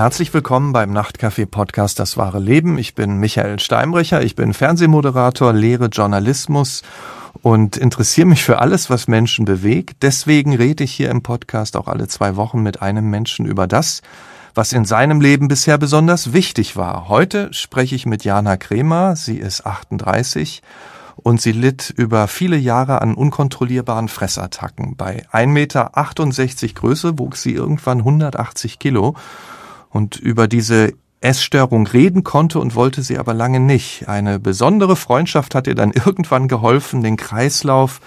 Herzlich willkommen beim Nachtcafé-Podcast Das wahre Leben. Ich bin Michael Steinbrecher, ich bin Fernsehmoderator, lehre Journalismus und interessiere mich für alles, was Menschen bewegt. Deswegen rede ich hier im Podcast auch alle zwei Wochen mit einem Menschen über das, was in seinem Leben bisher besonders wichtig war. Heute spreche ich mit Jana Kremer. Sie ist 38 und sie litt über viele Jahre an unkontrollierbaren Fressattacken. Bei 1,68 Meter Größe wog sie irgendwann 180 Kilo und über diese Essstörung reden konnte und wollte sie aber lange nicht. Eine besondere Freundschaft hat ihr dann irgendwann geholfen, den Kreislauf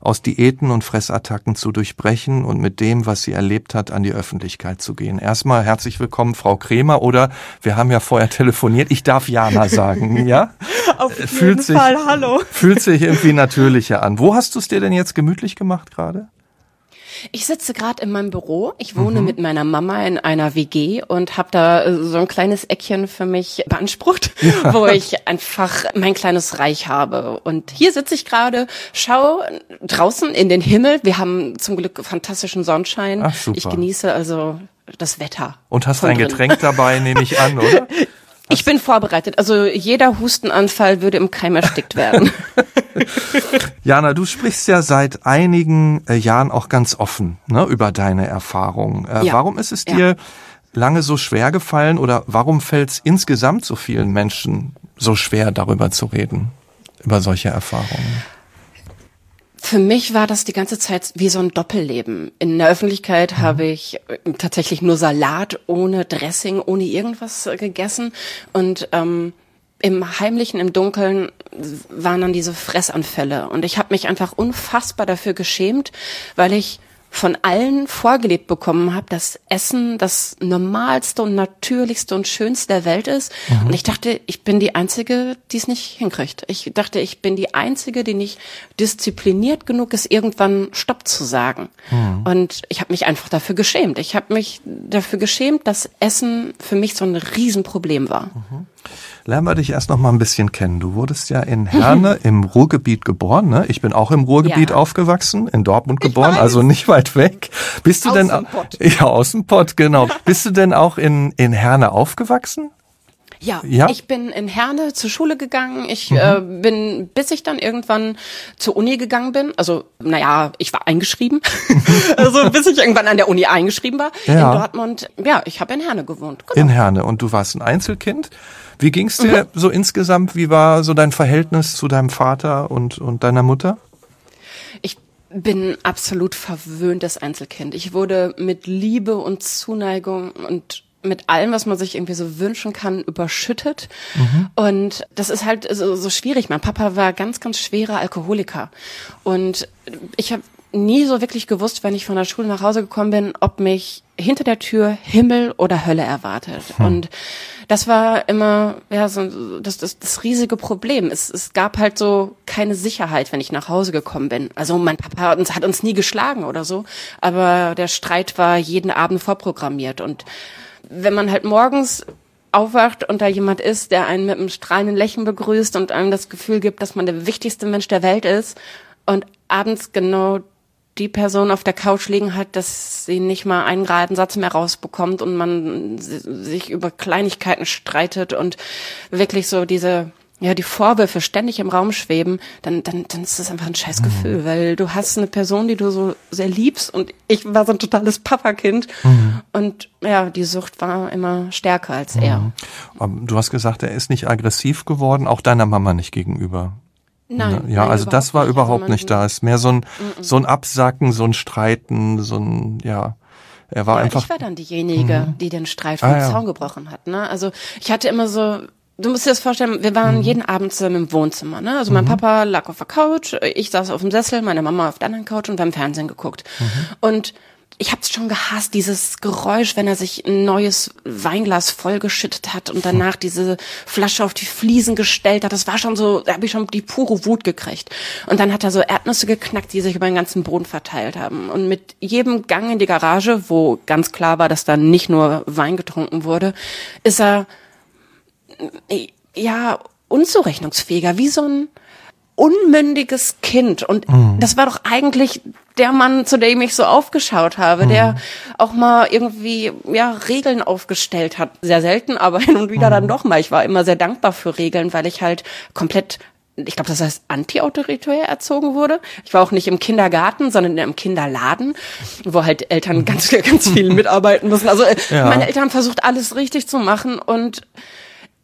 aus Diäten und Fressattacken zu durchbrechen und mit dem, was sie erlebt hat, an die Öffentlichkeit zu gehen. Erstmal herzlich willkommen, Frau Kremer, oder wir haben ja vorher telefoniert. Ich darf Jana sagen, ja? Auf jeden fühlt sich, Fall, hallo. Fühlt sich irgendwie natürlicher an. Wo hast du es dir denn jetzt gemütlich gemacht gerade? Ich sitze gerade in meinem Büro. Ich wohne mhm. mit meiner Mama in einer WG und habe da äh, so ein kleines Eckchen für mich beansprucht, ja. wo ich einfach mein kleines Reich habe. Und hier sitze ich gerade, schaue draußen in den Himmel. Wir haben zum Glück fantastischen Sonnenschein. Ach, super. Ich genieße also das Wetter. Und hast ein drin. Getränk dabei, nehme ich an, oder? Ich bin vorbereitet. Also jeder Hustenanfall würde im Keim erstickt werden. Jana, du sprichst ja seit einigen äh, Jahren auch ganz offen ne, über deine Erfahrungen. Äh, ja. Warum ist es dir ja. lange so schwer gefallen oder warum fällt es insgesamt so vielen Menschen so schwer, darüber zu reden, über solche Erfahrungen? Für mich war das die ganze Zeit wie so ein Doppelleben. In der Öffentlichkeit mhm. habe ich äh, tatsächlich nur Salat ohne Dressing, ohne irgendwas gegessen und ähm, im Heimlichen, im Dunkeln waren dann diese Fressanfälle. Und ich habe mich einfach unfassbar dafür geschämt, weil ich von allen vorgelebt bekommen habe, dass Essen das normalste und natürlichste und schönste der Welt ist. Mhm. Und ich dachte, ich bin die Einzige, die es nicht hinkriegt. Ich dachte, ich bin die Einzige, die nicht diszipliniert genug ist, irgendwann Stopp zu sagen. Mhm. Und ich habe mich einfach dafür geschämt. Ich habe mich dafür geschämt, dass Essen für mich so ein Riesenproblem war. Mhm. Lernen wir dich erst noch mal ein bisschen kennen. Du wurdest ja in Herne im Ruhrgebiet geboren. Ne? Ich bin auch im Ruhrgebiet ja. aufgewachsen, in Dortmund geboren, also nicht weit weg. Bist du aus denn ja aus dem Pott, genau. Bist du denn auch in in Herne aufgewachsen? Ja, ja, ich bin in Herne zur Schule gegangen. Ich mhm. äh, bin, bis ich dann irgendwann zur Uni gegangen bin. Also, naja, ich war eingeschrieben. also bis ich irgendwann an der Uni eingeschrieben war ja. in Dortmund. Ja, ich habe in Herne gewohnt. Genau. In Herne. Und du warst ein Einzelkind. Wie ging's dir mhm. so insgesamt? Wie war so dein Verhältnis zu deinem Vater und, und deiner Mutter? Ich bin absolut verwöhntes Einzelkind. Ich wurde mit Liebe und Zuneigung und mit allem, was man sich irgendwie so wünschen kann, überschüttet. Mhm. Und das ist halt so, so schwierig. Mein Papa war ganz, ganz schwerer Alkoholiker. Und ich habe nie so wirklich gewusst, wenn ich von der Schule nach Hause gekommen bin, ob mich hinter der Tür Himmel oder Hölle erwartet. Hm. Und das war immer ja so das, das, das riesige Problem. Es, es gab halt so keine Sicherheit, wenn ich nach Hause gekommen bin. Also mein Papa hat uns, hat uns nie geschlagen oder so, aber der Streit war jeden Abend vorprogrammiert. Und wenn man halt morgens aufwacht und da jemand ist, der einen mit einem strahlenden Lächeln begrüßt und einem das Gefühl gibt, dass man der wichtigste Mensch der Welt ist und abends genau die Person auf der Couch liegen hat, dass sie nicht mal einen geraden Satz mehr rausbekommt und man sich über Kleinigkeiten streitet und wirklich so diese ja, die Vorwürfe ständig im Raum schweben, dann, dann, dann ist das einfach ein scheiß Gefühl, mhm. weil du hast eine Person, die du so sehr liebst und ich war so ein totales Papakind mhm. und ja, die Sucht war immer stärker als mhm. er. Du hast gesagt, er ist nicht aggressiv geworden, auch deiner Mama nicht gegenüber. Nein. Ja, nein, also das war nicht. überhaupt also nicht da. Es ist mehr so ein, mm so ein Absacken, so ein Streiten, so ein, ja. Er war ja, einfach. Ich war dann diejenige, mhm. die den Streit vom ah, ja. Zaun gebrochen hat. Ne? Also ich hatte immer so, du musst dir das vorstellen, wir waren mhm. jeden Abend zusammen im Wohnzimmer. Ne? Also mein mhm. Papa lag auf der Couch, ich saß auf dem Sessel, meine Mama auf der anderen Couch und wir haben Fernsehen geguckt. Mhm. Und ich habe es schon gehasst, dieses Geräusch, wenn er sich ein neues Weinglas vollgeschüttet hat und danach diese Flasche auf die Fliesen gestellt hat. Das war schon so, da habe ich schon die pure Wut gekriegt. Und dann hat er so Erdnüsse geknackt, die sich über den ganzen Boden verteilt haben. Und mit jedem Gang in die Garage, wo ganz klar war, dass da nicht nur Wein getrunken wurde, ist er ja unzurechnungsfähiger, wie so ein unmündiges Kind. Und mhm. das war doch eigentlich der Mann, zu dem ich so aufgeschaut habe, mhm. der auch mal irgendwie ja Regeln aufgestellt hat. Sehr selten, aber hin und wieder mhm. dann doch mal. Ich war immer sehr dankbar für Regeln, weil ich halt komplett ich glaube, das heißt anti-autoritär erzogen wurde. Ich war auch nicht im Kindergarten, sondern im Kinderladen, wo halt Eltern mhm. ganz, ganz viel mitarbeiten müssen. Also äh, ja. meine Eltern haben versucht, alles richtig zu machen und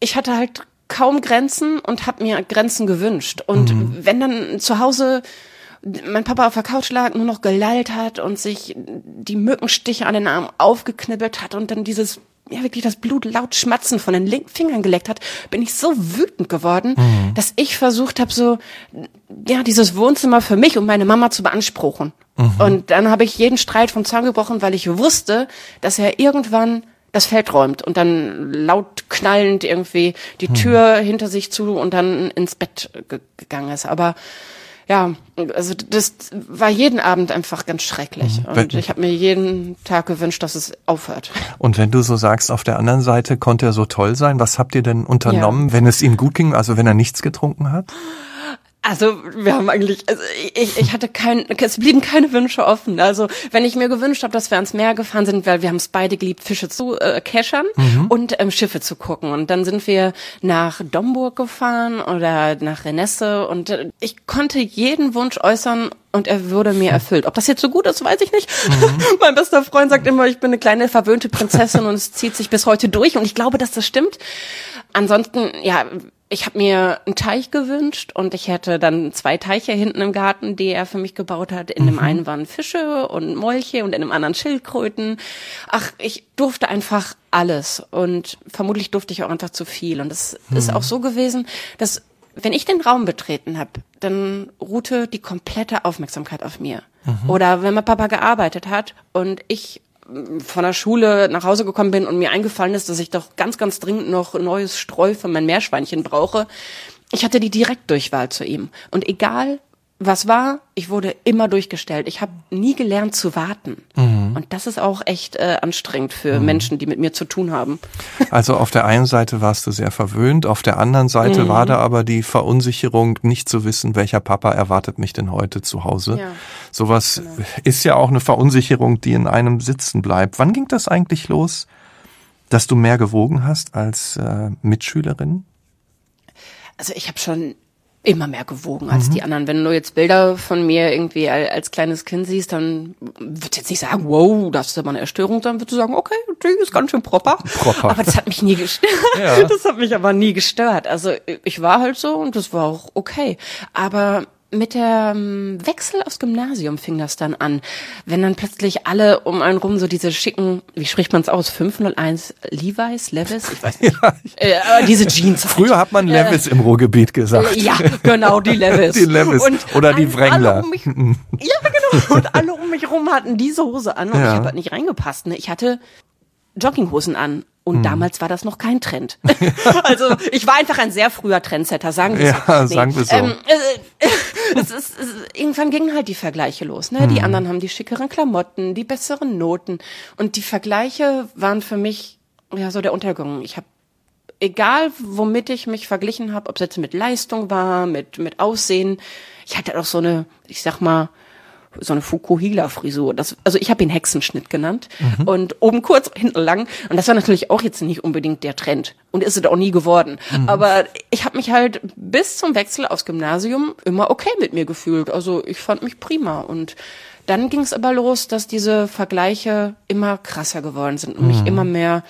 ich hatte halt kaum Grenzen und habe mir Grenzen gewünscht. Und mhm. wenn dann zu Hause mein Papa auf der Couch lag, nur noch gelallt hat und sich die Mückenstiche an den Arm aufgeknibbelt hat und dann dieses ja wirklich das Blut laut schmatzen von den Fingern geleckt hat, bin ich so wütend geworden, mhm. dass ich versucht habe, so ja dieses Wohnzimmer für mich und meine Mama zu beanspruchen. Mhm. Und dann habe ich jeden Streit vom Zaun gebrochen, weil ich wusste, dass er irgendwann das Feld räumt und dann laut knallend irgendwie die mhm. Tür mhm. hinter sich zu und dann ins Bett gegangen ist. Aber ja, also das war jeden Abend einfach ganz schrecklich. Mhm. Und ich habe mir jeden Tag gewünscht, dass es aufhört. Und wenn du so sagst, auf der anderen Seite konnte er so toll sein, was habt ihr denn unternommen, ja. wenn es ihm gut ging, also wenn er nichts getrunken hat? Also wir haben eigentlich, also ich, ich hatte kein, es blieben keine Wünsche offen. Also wenn ich mir gewünscht habe, dass wir ans Meer gefahren sind, weil wir haben es beide geliebt, Fische zu äh, keschern mhm. und ähm, Schiffe zu gucken. Und dann sind wir nach Domburg gefahren oder nach Renesse und äh, ich konnte jeden Wunsch äußern und er wurde mir erfüllt. Ob das jetzt so gut ist, weiß ich nicht. Mhm. mein bester Freund sagt immer, ich bin eine kleine verwöhnte Prinzessin und es zieht sich bis heute durch und ich glaube, dass das stimmt. Ansonsten, ja, ich habe mir einen Teich gewünscht und ich hätte dann zwei Teiche hinten im Garten, die er für mich gebaut hat. In mhm. dem einen waren Fische und Molche und in dem anderen Schildkröten. Ach, ich durfte einfach alles und vermutlich durfte ich auch einfach zu viel. Und es mhm. ist auch so gewesen, dass wenn ich den Raum betreten habe, dann ruhte die komplette Aufmerksamkeit auf mir. Mhm. Oder wenn mein Papa gearbeitet hat und ich von der Schule nach Hause gekommen bin und mir eingefallen ist, dass ich doch ganz, ganz dringend noch neues Streu für mein Meerschweinchen brauche. Ich hatte die Direktdurchwahl zu ihm. Und egal, was war, ich wurde immer durchgestellt. Ich habe nie gelernt zu warten. Mhm. Und das ist auch echt äh, anstrengend für mhm. Menschen, die mit mir zu tun haben. Also auf der einen Seite warst du sehr verwöhnt, auf der anderen Seite mhm. war da aber die Verunsicherung, nicht zu wissen, welcher Papa erwartet mich denn heute zu Hause. Ja. Sowas genau. ist ja auch eine Verunsicherung, die in einem sitzen bleibt. Wann ging das eigentlich los, dass du mehr gewogen hast als äh, Mitschülerin? Also ich habe schon immer mehr gewogen als mhm. die anderen. Wenn du jetzt Bilder von mir irgendwie als kleines Kind siehst, dann würdest du jetzt nicht sagen, wow, das ist aber eine Erstörung, dann würdest du sagen, okay, die ist ganz schön proper. proper. Aber das hat mich nie gestört. Ja. Das hat mich aber nie gestört. Also ich war halt so und das war auch okay. Aber mit dem Wechsel aufs Gymnasium fing das dann an. Wenn dann plötzlich alle um einen rum so diese schicken, wie spricht man es aus, 501 Levi's, Levis, ich weiß nicht, ja, äh, diese Jeans. Halt. Früher hat man Levis äh, im Ruhrgebiet gesagt. Ja, genau, die Levis. die Levis. Und Oder die Wrangler. Um mich, ja, genau. Und alle um mich rum hatten diese Hose an und ja. ich habe halt nicht reingepasst. Ne? Ich hatte Jogginghosen an und hm. damals war das noch kein Trend. also ich war einfach ein sehr früher Trendsetter, sagen wir ja, so. Nee. sagen wir so. Ähm, äh, es ist, es, irgendwann gingen halt die Vergleiche los. Ne? Die anderen haben die schickeren Klamotten, die besseren Noten. Und die Vergleiche waren für mich ja so der Untergang. Ich habe egal womit ich mich verglichen habe, ob es jetzt mit Leistung war, mit mit Aussehen, ich hatte auch so eine, ich sag mal, so eine Fukuhila-Frisur. Das, also ich habe ihn Hexenschnitt genannt. Mhm. Und oben kurz, hinten lang. Und das war natürlich auch jetzt nicht unbedingt der Trend. Und ist es auch nie geworden. Mhm. Aber ich habe mich halt bis zum Wechsel aufs Gymnasium immer okay mit mir gefühlt. Also ich fand mich prima. Und dann ging es aber los, dass diese Vergleiche immer krasser geworden sind und mhm. mich immer mehr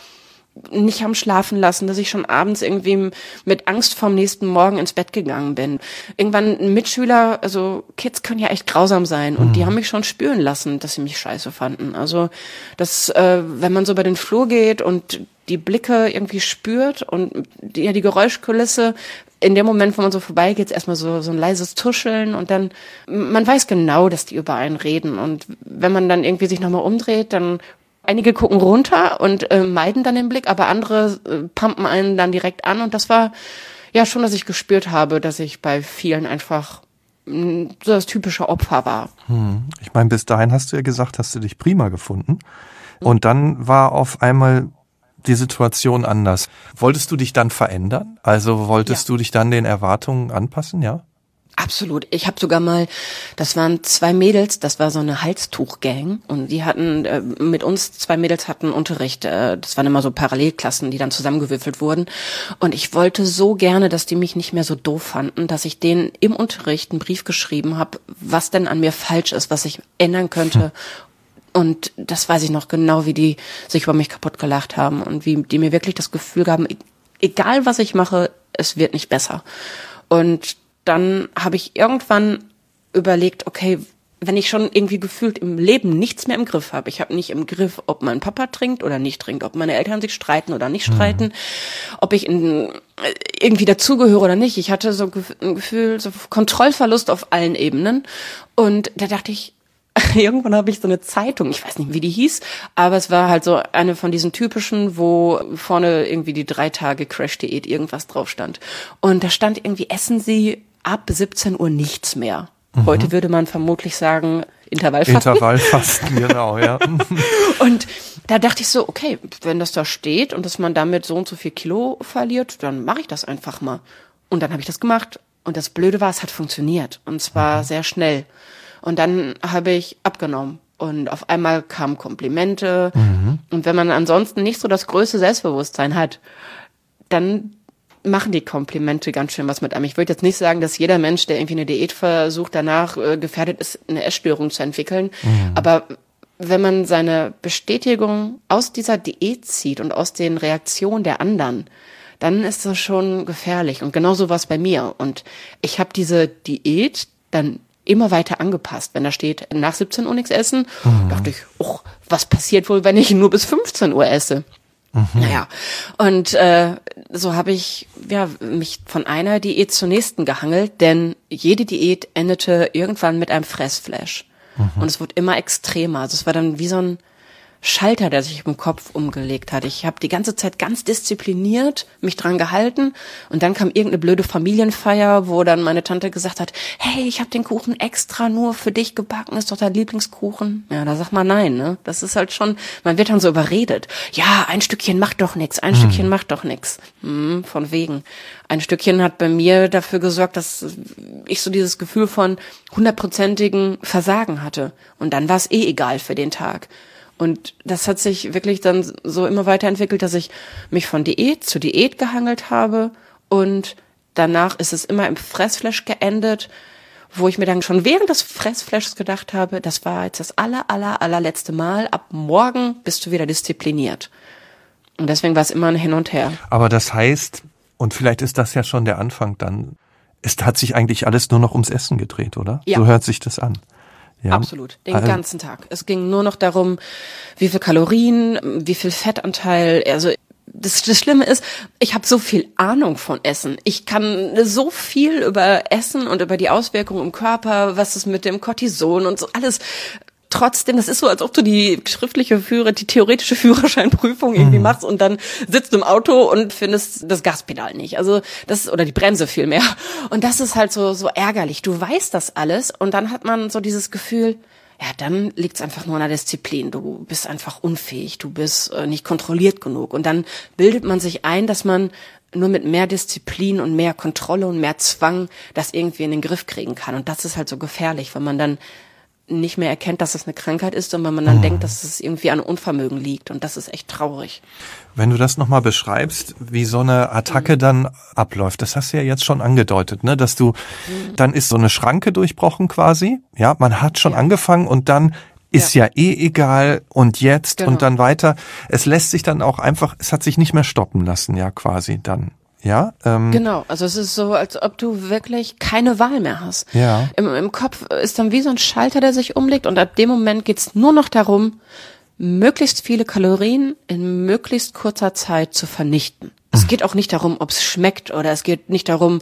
nicht haben schlafen lassen, dass ich schon abends irgendwie mit Angst vorm nächsten Morgen ins Bett gegangen bin. Irgendwann ein Mitschüler, also Kids können ja echt grausam sein und mhm. die haben mich schon spüren lassen, dass sie mich scheiße fanden. Also das, äh, wenn man so bei den Flur geht und die Blicke irgendwie spürt und die, ja, die Geräuschkulisse, in dem Moment, wo man so vorbeigeht, ist erstmal so, so ein leises Tuscheln und dann, man weiß genau, dass die über einen reden und wenn man dann irgendwie sich nochmal umdreht, dann Einige gucken runter und äh, meiden dann den Blick, aber andere äh, pumpen einen dann direkt an. Und das war ja schon, dass ich gespürt habe, dass ich bei vielen einfach mh, mm, so das typische Opfer war. Hm. Ich meine, bis dahin hast du ja gesagt, hast du dich prima gefunden. Und dann war auf einmal die Situation anders. Wolltest du dich dann verändern? Also wolltest ja. du dich dann den Erwartungen anpassen, ja? Absolut. Ich habe sogar mal, das waren zwei Mädels, das war so eine Halstuchgang und die hatten äh, mit uns zwei Mädels hatten Unterricht. Äh, das waren immer so Parallelklassen, die dann zusammengewürfelt wurden. Und ich wollte so gerne, dass die mich nicht mehr so doof fanden, dass ich denen im Unterricht einen Brief geschrieben habe, was denn an mir falsch ist, was ich ändern könnte. Hm. Und das weiß ich noch genau, wie die sich über mich kaputt gelacht haben und wie die mir wirklich das Gefühl gaben, e-, egal was ich mache, es wird nicht besser. Und dann habe ich irgendwann überlegt, okay, wenn ich schon irgendwie gefühlt im Leben nichts mehr im Griff habe. Ich habe nicht im Griff, ob mein Papa trinkt oder nicht trinkt, ob meine Eltern sich streiten oder nicht streiten, mhm. ob ich in, irgendwie dazugehöre oder nicht. Ich hatte so ein Gefühl, so Kontrollverlust auf allen Ebenen. Und da dachte ich, irgendwann habe ich so eine Zeitung, ich weiß nicht, wie die hieß, aber es war halt so eine von diesen typischen, wo vorne irgendwie die drei Tage Crash-Diät irgendwas drauf stand. Und da stand irgendwie, essen Sie ab 17 Uhr nichts mehr. Mhm. Heute würde man vermutlich sagen, Intervallfasten. Intervallfasten, genau, ja. und da dachte ich so, okay, wenn das da steht und dass man damit so und so viel Kilo verliert, dann mache ich das einfach mal. Und dann habe ich das gemacht. Und das Blöde war, es hat funktioniert. Und zwar mhm. sehr schnell. Und dann habe ich abgenommen. Und auf einmal kamen Komplimente. Mhm. Und wenn man ansonsten nicht so das größte Selbstbewusstsein hat, dann machen die Komplimente ganz schön was mit einem. Ich würde jetzt nicht sagen, dass jeder Mensch, der irgendwie eine Diät versucht, danach äh, gefährdet ist, eine Essstörung zu entwickeln. Mhm. Aber wenn man seine Bestätigung aus dieser Diät zieht und aus den Reaktionen der anderen, dann ist das schon gefährlich. Und genauso war es bei mir. Und ich habe diese Diät dann immer weiter angepasst. Wenn da steht, nach 17 Uhr nichts essen, mhm. dachte ich, oh, was passiert wohl, wenn ich nur bis 15 Uhr esse? Mhm. Naja, und äh, so habe ich ja mich von einer Diät zur nächsten gehangelt, denn jede Diät endete irgendwann mit einem Fressflash. Mhm. Und es wurde immer extremer. Also es war dann wie so ein Schalter, der sich im Kopf umgelegt hat. Ich habe die ganze Zeit ganz diszipliniert mich dran gehalten und dann kam irgendeine blöde Familienfeier, wo dann meine Tante gesagt hat, hey, ich habe den Kuchen extra nur für dich gebacken, ist doch dein Lieblingskuchen. Ja, da sag mal nein, ne? Das ist halt schon, man wird dann so überredet. Ja, ein Stückchen macht doch nix, ein hm. Stückchen macht doch nix. Hm, von wegen. Ein Stückchen hat bei mir dafür gesorgt, dass ich so dieses Gefühl von hundertprozentigen Versagen hatte. Und dann war es eh egal für den Tag. Und das hat sich wirklich dann so immer weiterentwickelt, dass ich mich von Diät zu Diät gehangelt habe und danach ist es immer im Fressflash geendet, wo ich mir dann schon während des Fressflashs gedacht habe, das war jetzt das aller, aller, allerletzte Mal. Ab morgen bist du wieder diszipliniert. Und deswegen war es immer ein Hin und Her. Aber das heißt, und vielleicht ist das ja schon der Anfang dann, es hat sich eigentlich alles nur noch ums Essen gedreht, oder? Ja. So hört sich das an. Ja. Absolut, den also, ganzen Tag. Es ging nur noch darum, wie viel Kalorien, wie viel Fettanteil, also das, das Schlimme ist, ich habe so viel Ahnung von Essen. Ich kann so viel über Essen und über die Auswirkungen im Körper, was ist mit dem Cortison und so alles trotzdem, das ist so, als ob du die schriftliche Führer, die theoretische Führerscheinprüfung irgendwie mhm. machst und dann sitzt du im Auto und findest das Gaspedal nicht. Also das oder die Bremse viel mehr. Und das ist halt so so ärgerlich. Du weißt das alles und dann hat man so dieses Gefühl, ja, dann liegt's einfach nur an der Disziplin. Du bist einfach unfähig, du bist äh, nicht kontrolliert genug. Und dann bildet man sich ein, dass man nur mit mehr Disziplin und mehr Kontrolle und mehr Zwang das irgendwie in den Griff kriegen kann. Und das ist halt so gefährlich, wenn man dann nicht mehr erkennt, dass es eine Krankheit ist und wenn man dann mhm. denkt, dass es irgendwie an Unvermögen liegt und das ist echt traurig. Wenn du das nochmal beschreibst, wie so eine Attacke mhm. dann abläuft, das hast du ja jetzt schon angedeutet, ne, dass du, mhm. dann ist so eine Schranke durchbrochen quasi, ja, man hat schon ja. angefangen und dann ist ja. ja eh egal und jetzt genau. und dann weiter. Es lässt sich dann auch einfach, es hat sich nicht mehr stoppen lassen, ja, quasi dann. Ja. Ähm, genau, also es ist so, als ob du wirklich keine Wahl mehr hast. Ja. Im, Im Kopf ist dann wie so ein Schalter, der sich umlegt und ab dem Moment geht's nur noch darum, möglichst viele Kalorien in möglichst kurzer Zeit zu vernichten. Es mhm. geht auch nicht darum, ob es schmeckt oder es geht nicht darum,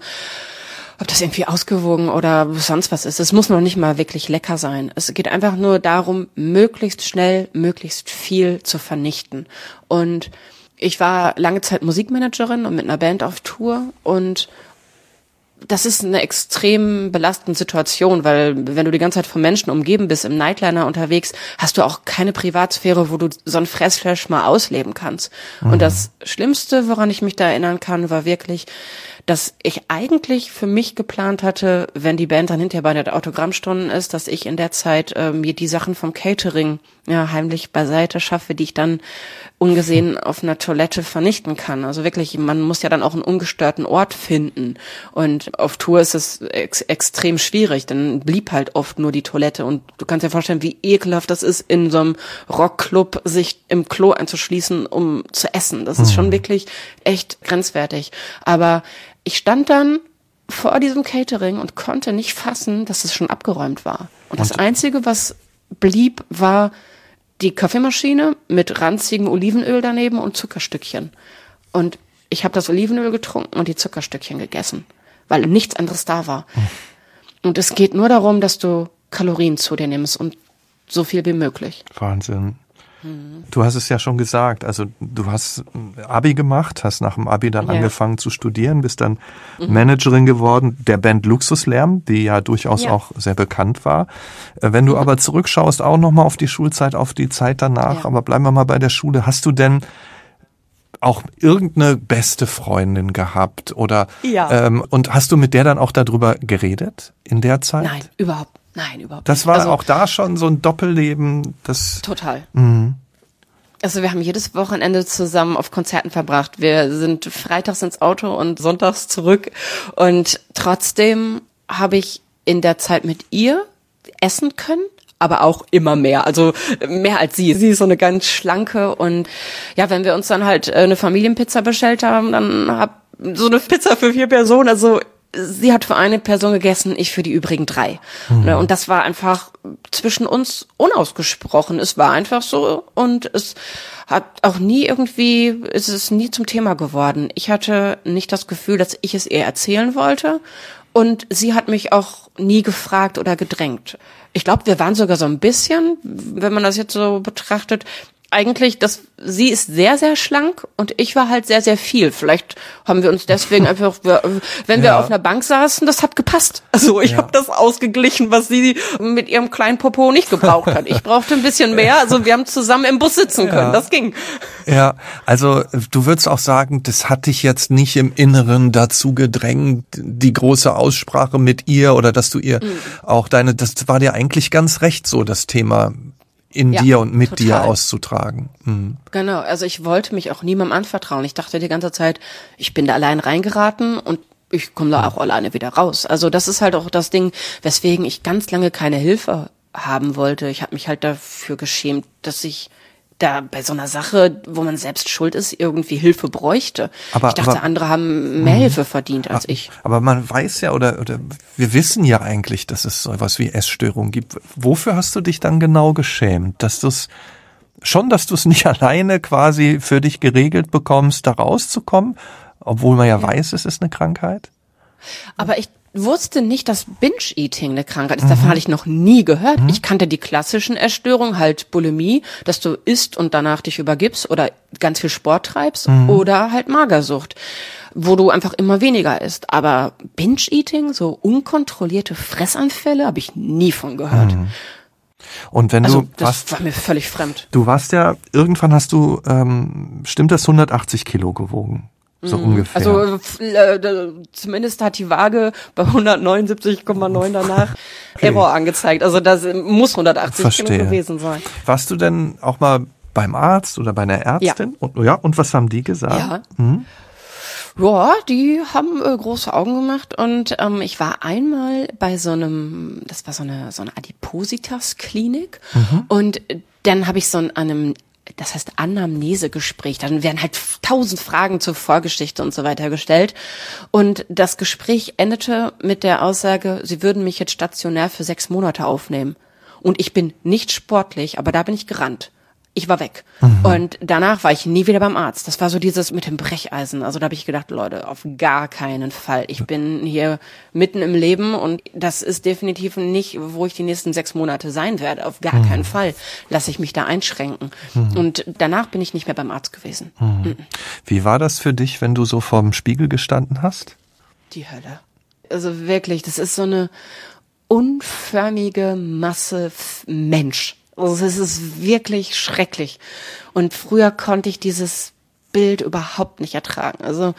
ob das irgendwie ausgewogen oder sonst was ist. Es muss noch nicht mal wirklich lecker sein. Es geht einfach nur darum, möglichst schnell, möglichst viel zu vernichten. Und ich war lange Zeit Musikmanagerin und mit einer Band auf Tour und das ist eine extrem belastende Situation, weil wenn du die ganze Zeit von Menschen umgeben bist, im Nightliner unterwegs, hast du auch keine Privatsphäre, wo du so ein Fressflash mal ausleben kannst. Mhm. Und das Schlimmste, woran ich mich da erinnern kann, war wirklich, dass ich eigentlich für mich geplant hatte, wenn die Band dann hinterher bei der Autogrammstunden ist, dass ich in der Zeit äh, mir die Sachen vom Catering ja heimlich beiseite schaffe, die ich dann ungesehen auf einer Toilette vernichten kann. Also wirklich, man muss ja dann auch einen ungestörten Ort finden. Und auf Tour ist es ex extrem schwierig. Dann blieb halt oft nur die Toilette. Und du kannst dir vorstellen, wie ekelhaft das ist, in so einem Rockclub sich im Klo einzuschließen, um zu essen. Das ist schon wirklich echt grenzwertig. Aber ich stand dann vor diesem Catering und konnte nicht fassen, dass es schon abgeräumt war. Und das Einzige, was blieb, war die Kaffeemaschine mit ranzigem Olivenöl daneben und Zuckerstückchen. Und ich habe das Olivenöl getrunken und die Zuckerstückchen gegessen, weil nichts anderes da war. Hm. Und es geht nur darum, dass du Kalorien zu dir nimmst und so viel wie möglich. Wahnsinn. Du hast es ja schon gesagt, also du hast Abi gemacht, hast nach dem Abi dann ja. angefangen zu studieren, bist dann mhm. Managerin geworden der Band Luxuslärm, die ja durchaus ja. auch sehr bekannt war. Äh, wenn du mhm. aber zurückschaust, auch nochmal auf die Schulzeit, auf die Zeit danach, ja. aber bleiben wir mal bei der Schule, hast du denn auch irgendeine beste Freundin gehabt oder ja. ähm, und hast du mit der dann auch darüber geredet in der Zeit? Nein, überhaupt Nein, überhaupt das nicht. Das war also, auch da schon so ein Doppelleben. Das total. Mh. Also wir haben jedes Wochenende zusammen auf Konzerten verbracht. Wir sind freitags ins Auto und sonntags zurück. Und trotzdem habe ich in der Zeit mit ihr essen können, aber auch immer mehr. Also mehr als sie. Sie ist so eine ganz schlanke und ja, wenn wir uns dann halt äh, eine Familienpizza bestellt haben, dann hab so eine Pizza für vier Personen. Also sie hat für eine Person gegessen, ich für die übrigen drei. Mhm. Und das war einfach zwischen uns unausgesprochen. Es war einfach so und es hat auch nie irgendwie, es ist nie zum Thema geworden. Ich hatte nicht das Gefühl, dass ich es ihr erzählen wollte und sie hat mich auch nie gefragt oder gedrängt. Ich glaube, wir waren sogar so ein bisschen, wenn man das jetzt so betrachtet, eigentlich, dass sie ist sehr, sehr schlank und ich war halt sehr, sehr viel. Vielleicht haben wir uns deswegen einfach, wenn wir ja. auf einer Bank saßen, das hat gepasst. Also ich ja. habe das ausgeglichen, was sie mit ihrem kleinen Popo nicht gebraucht hat. Ich brauchte ein bisschen mehr, also wir haben zusammen im Bus sitzen können. Ja. Das ging. Ja, also du würdest auch sagen, das hat dich jetzt nicht im Inneren dazu gedrängt, die große Aussprache mit ihr oder dass du ihr mhm. auch deine, das war dir eigentlich ganz recht so, das Thema in ja, dir und mit total. dir auszutragen. Mhm. Genau, also ich wollte mich auch niemandem anvertrauen. Ich dachte die ganze Zeit, ich bin da allein reingeraten und ich komme da auch alleine wieder raus. Also das ist halt auch das Ding, weswegen ich ganz lange keine Hilfe haben wollte. Ich habe mich halt dafür geschämt, dass ich da bei so einer Sache, wo man selbst schuld ist, irgendwie Hilfe bräuchte. Aber, ich dachte, aber, andere haben mehr mhm. Hilfe verdient als ich. Aber man weiß ja oder, oder wir wissen ja eigentlich, dass es so etwas wie Essstörungen gibt. Wofür hast du dich dann genau geschämt? Dass du es schon, dass du es nicht alleine quasi für dich geregelt bekommst, da rauszukommen, obwohl man ja, ja. weiß, es ist eine Krankheit? Aber ich wusste nicht, dass Binge-Eating eine Krankheit ist. Mhm. Davon hatte ich noch nie gehört. Mhm. Ich kannte die klassischen Essstörungen, halt Bulimie, dass du isst und danach dich übergibst oder ganz viel Sport treibst mhm. oder halt Magersucht, wo du einfach immer weniger isst. Aber Binge-Eating, so unkontrollierte Fressanfälle, habe ich nie von gehört. Mhm. Und wenn also, du das warst, war mir völlig fremd. Du warst ja irgendwann hast du ähm, stimmt das 180 Kilo gewogen? So mhm. ungefähr. Also äh, zumindest hat die Waage bei 179,9 danach okay. Error angezeigt. Also das muss 180 Verstehe. Kilo gewesen sein. Warst du denn auch mal beim Arzt oder bei einer Ärztin? Ja. Und, ja, und was haben die gesagt? Ja. Mhm. Ja, die haben äh, große Augen gemacht und ähm, ich war einmal bei so einem, das war so eine so eine Adipositas-Klinik mhm. und dann habe ich so an einem das heißt Anamnesegespräch. Dann werden halt tausend Fragen zur Vorgeschichte und so weiter gestellt. Und das Gespräch endete mit der Aussage, sie würden mich jetzt stationär für sechs Monate aufnehmen. Und ich bin nicht sportlich, aber da bin ich gerannt ich war weg. Mhm. Und danach war ich nie wieder beim Arzt. Das war so dieses mit dem Brecheisen. Also da habe ich gedacht, Leute, auf gar keinen Fall. Ich bin hier mitten im Leben und das ist definitiv nicht, wo ich die nächsten sechs Monate sein werde. Auf gar mhm. keinen Fall lasse ich mich da einschränken. Mhm. Und danach bin ich nicht mehr beim Arzt gewesen. Mhm. Mhm. Wie war das für dich, wenn du so vorm Spiegel gestanden hast? Die Hölle. Also wirklich, das ist so eine unförmige Masse Mensch also es ist wirklich schrecklich. Und früher konnte ich dieses Bild überhaupt nicht ertragen. Also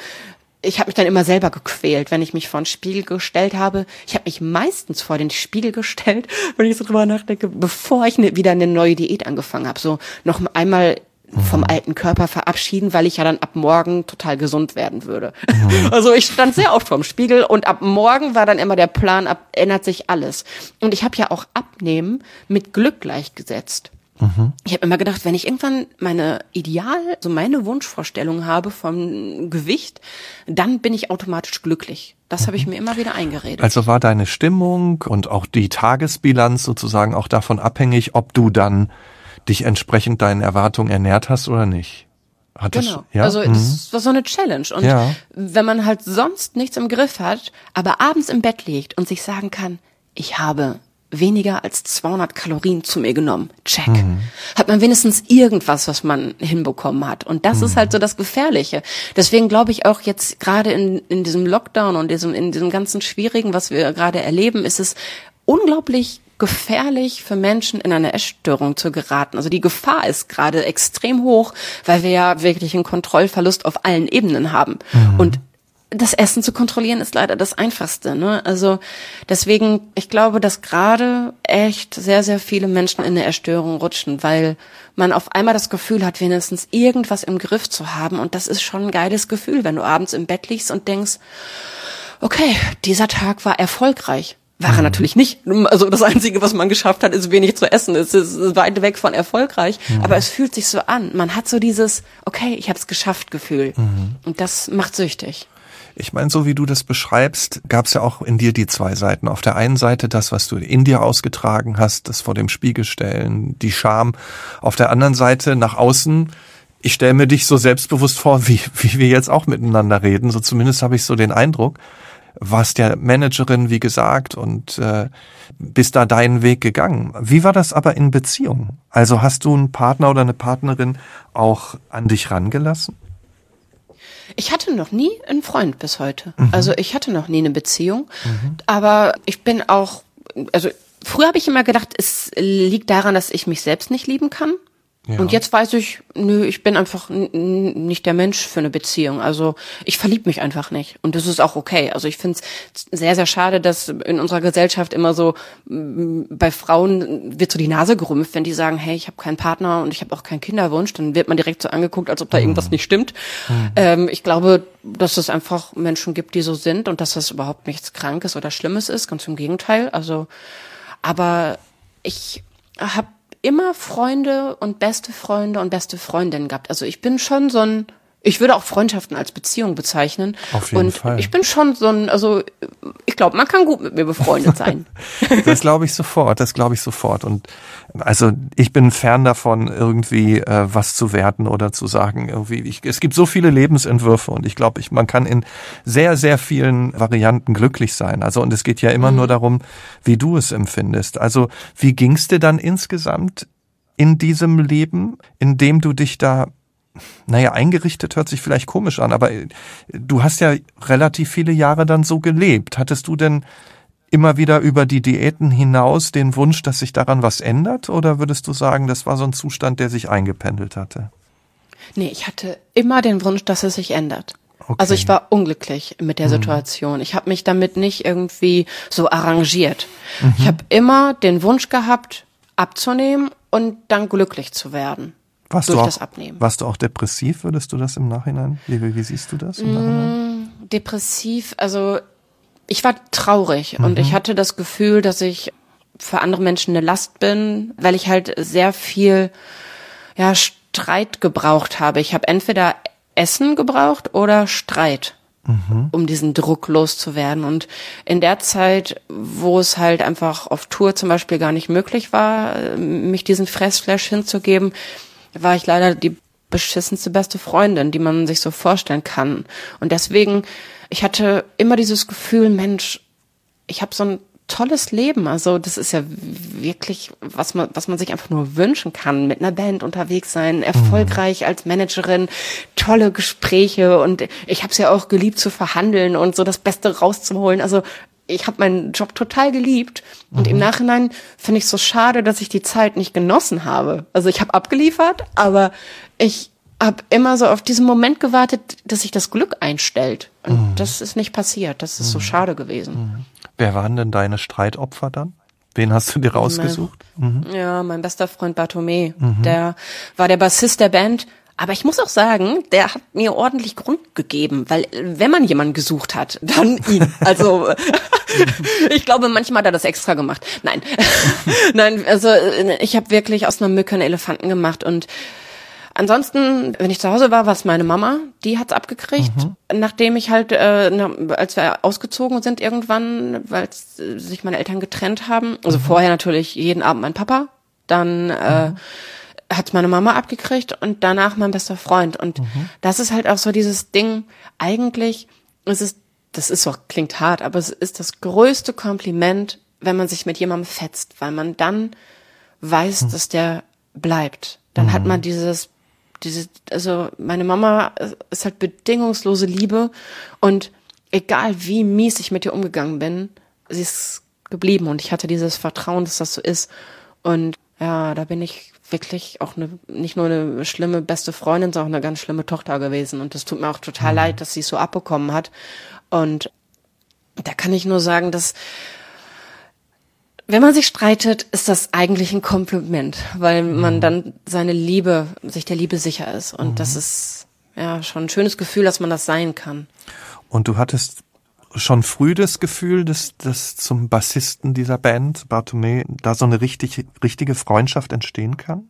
ich habe mich dann immer selber gequält, wenn ich mich vor den Spiegel gestellt habe. Ich habe mich meistens vor den Spiegel gestellt, wenn ich so drüber nachdenke, bevor ich ne, wieder eine neue Diät angefangen habe. So noch einmal vom mhm. alten Körper verabschieden, weil ich ja dann ab morgen total gesund werden würde. Mhm. Also ich stand sehr oft vorm Spiegel und ab morgen war dann immer der Plan, ab ändert sich alles. Und ich habe ja auch Abnehmen mit Glück gleichgesetzt. Mhm. Ich habe immer gedacht, wenn ich irgendwann meine Ideal, so meine Wunschvorstellung habe vom Gewicht, dann bin ich automatisch glücklich. Das mhm. habe ich mir immer wieder eingeredet. Also war deine Stimmung und auch die Tagesbilanz sozusagen auch davon abhängig, ob du dann dich entsprechend deinen Erwartungen ernährt hast oder nicht? Hat genau. Das, ja? Also mhm. das war so eine Challenge. Und ja. wenn man halt sonst nichts im Griff hat, aber abends im Bett liegt und sich sagen kann, ich habe weniger als 200 Kalorien zu mir genommen. Check. Mhm. Hat man wenigstens irgendwas, was man hinbekommen hat. Und das mhm. ist halt so das Gefährliche. Deswegen glaube ich auch jetzt gerade in, in diesem Lockdown und diesem, in diesem ganzen Schwierigen, was wir gerade erleben, ist es unglaublich gefährlich für Menschen in eine Essstörung zu geraten. Also die Gefahr ist gerade extrem hoch, weil wir ja wirklich einen Kontrollverlust auf allen Ebenen haben. Mhm. Und das Essen zu kontrollieren ist leider das Einfachste. Ne? Also deswegen, ich glaube, dass gerade echt sehr, sehr viele Menschen in eine Erstörung rutschen, weil man auf einmal das Gefühl hat, wenigstens irgendwas im Griff zu haben. Und das ist schon ein geiles Gefühl, wenn du abends im Bett liegst und denkst, okay, dieser Tag war erfolgreich. War er mhm. natürlich nicht. Also das Einzige, was man geschafft hat, ist wenig zu essen. Es ist weit weg von erfolgreich. Mhm. Aber es fühlt sich so an. Man hat so dieses, okay, ich habe es geschafft Gefühl. Mhm. Und das macht süchtig. Ich meine, so wie du das beschreibst, gab es ja auch in dir die zwei Seiten. Auf der einen Seite das, was du in dir ausgetragen hast, das vor dem Spiegel stellen, die Scham. Auf der anderen Seite nach außen. Ich stelle mir dich so selbstbewusst vor, wie, wie wir jetzt auch miteinander reden. So zumindest habe ich so den Eindruck. Warst ja Managerin, wie gesagt, und äh, bist da deinen Weg gegangen. Wie war das aber in Beziehung? Also hast du einen Partner oder eine Partnerin auch an dich rangelassen? Ich hatte noch nie einen Freund bis heute. Mhm. Also ich hatte noch nie eine Beziehung. Mhm. Aber ich bin auch, also früher habe ich immer gedacht, es liegt daran, dass ich mich selbst nicht lieben kann. Ja. Und jetzt weiß ich, nö, ich bin einfach nicht der Mensch für eine Beziehung. Also ich verlieb mich einfach nicht. Und das ist auch okay. Also ich finde es sehr, sehr schade, dass in unserer Gesellschaft immer so bei Frauen wird so die Nase gerümpft, wenn die sagen, hey, ich habe keinen Partner und ich habe auch keinen Kinderwunsch, dann wird man direkt so angeguckt, als ob da mhm. irgendwas nicht stimmt. Mhm. Ähm, ich glaube, dass es einfach Menschen gibt, die so sind und dass das überhaupt nichts Krankes oder Schlimmes ist. Ganz im Gegenteil. Also, aber ich habe immer Freunde und beste Freunde und beste Freundinnen gehabt. Also ich bin schon so ein, ich würde auch Freundschaften als Beziehung bezeichnen. Auf jeden und Fall. ich bin schon so ein, also ich glaube, man kann gut mit mir befreundet sein. das glaube ich sofort, das glaube ich sofort. Und also ich bin fern davon, irgendwie äh, was zu werten oder zu sagen. Irgendwie, ich, es gibt so viele Lebensentwürfe und ich glaube, ich, man kann in sehr, sehr vielen Varianten glücklich sein. Also und es geht ja immer mhm. nur darum, wie du es empfindest. Also wie ging's dir dann insgesamt in diesem Leben, in dem du dich da naja, eingerichtet hört sich vielleicht komisch an, aber äh, du hast ja relativ viele Jahre dann so gelebt. Hattest du denn immer wieder über die Diäten hinaus den Wunsch, dass sich daran was ändert? Oder würdest du sagen, das war so ein Zustand, der sich eingependelt hatte? Nee, ich hatte immer den Wunsch, dass es sich ändert. Okay. Also ich war unglücklich mit der mhm. Situation. Ich habe mich damit nicht irgendwie so arrangiert. Mhm. Ich habe immer den Wunsch gehabt, abzunehmen und dann glücklich zu werden. Warst durch auch, das Abnehmen. Warst du auch depressiv, würdest du das im Nachhinein? Wie, wie, siehst du das im Nachhinein? Mm, depressiv, also ich war traurig mhm. und ich hatte das Gefühl, dass ich für andere Menschen eine Last bin, weil ich halt sehr viel ja, Streit gebraucht habe. Ich habe entweder Essen gebraucht oder Streit, mhm. um diesen Druck loszuwerden. Und in der Zeit, wo es halt einfach auf Tour zum Beispiel gar nicht möglich war, mich diesen Fressflash hinzugeben, war ich leider die beschissenste beste Freundin, die man sich so vorstellen kann. Und deswegen, ich hatte immer dieses Gefühl, Mensch, ich habe so ein tolles Leben. Also das ist ja wirklich, was man, was man sich einfach nur wünschen kann, mit einer Band unterwegs sein, erfolgreich mhm. als Managerin, tolle Gespräche und ich habe es ja auch geliebt zu verhandeln und so das Beste rauszuholen. Also ich habe meinen Job total geliebt und mhm. im Nachhinein finde ich so schade, dass ich die Zeit nicht genossen habe. Also ich habe abgeliefert, aber ich habe immer so auf diesen Moment gewartet, dass sich das Glück einstellt. Und mhm. das ist nicht passiert. Das ist mhm. so schade gewesen. Wer waren denn deine Streitopfer dann? Wen hast du dir rausgesucht? Mein, mhm. Ja, mein bester Freund Bartome. Mhm. Der war der Bassist der Band. Aber ich muss auch sagen, der hat mir ordentlich Grund gegeben, weil wenn man jemanden gesucht hat, dann ihn. Also ich glaube, manchmal hat er das extra gemacht. Nein, nein, also ich habe wirklich aus einer Mücke einen Elefanten gemacht und Ansonsten, wenn ich zu Hause war, war es meine Mama, die hat's abgekriegt, mhm. nachdem ich halt, äh, als wir ausgezogen sind irgendwann, weil sich meine Eltern getrennt haben. Also mhm. vorher natürlich jeden Abend mein Papa, dann äh, mhm. hat's meine Mama abgekriegt und danach mein bester Freund. Und mhm. das ist halt auch so dieses Ding. Eigentlich ist es, das ist doch klingt hart, aber es ist das größte Kompliment, wenn man sich mit jemandem fetzt, weil man dann weiß, mhm. dass der bleibt. Dann hat mhm. man dieses diese, also meine Mama ist halt bedingungslose Liebe und egal wie mies ich mit ihr umgegangen bin, sie ist geblieben und ich hatte dieses Vertrauen, dass das so ist. Und ja, da bin ich wirklich auch eine, nicht nur eine schlimme beste Freundin, sondern auch eine ganz schlimme Tochter gewesen. Und das tut mir auch total mhm. leid, dass sie es so abbekommen hat. Und da kann ich nur sagen, dass wenn man sich streitet, ist das eigentlich ein Kompliment, weil man dann seine Liebe, sich der Liebe sicher ist. Und mhm. das ist ja schon ein schönes Gefühl, dass man das sein kann. Und du hattest schon früh das Gefühl, dass, dass zum Bassisten dieser Band, Bartome, da so eine richtig, richtige Freundschaft entstehen kann?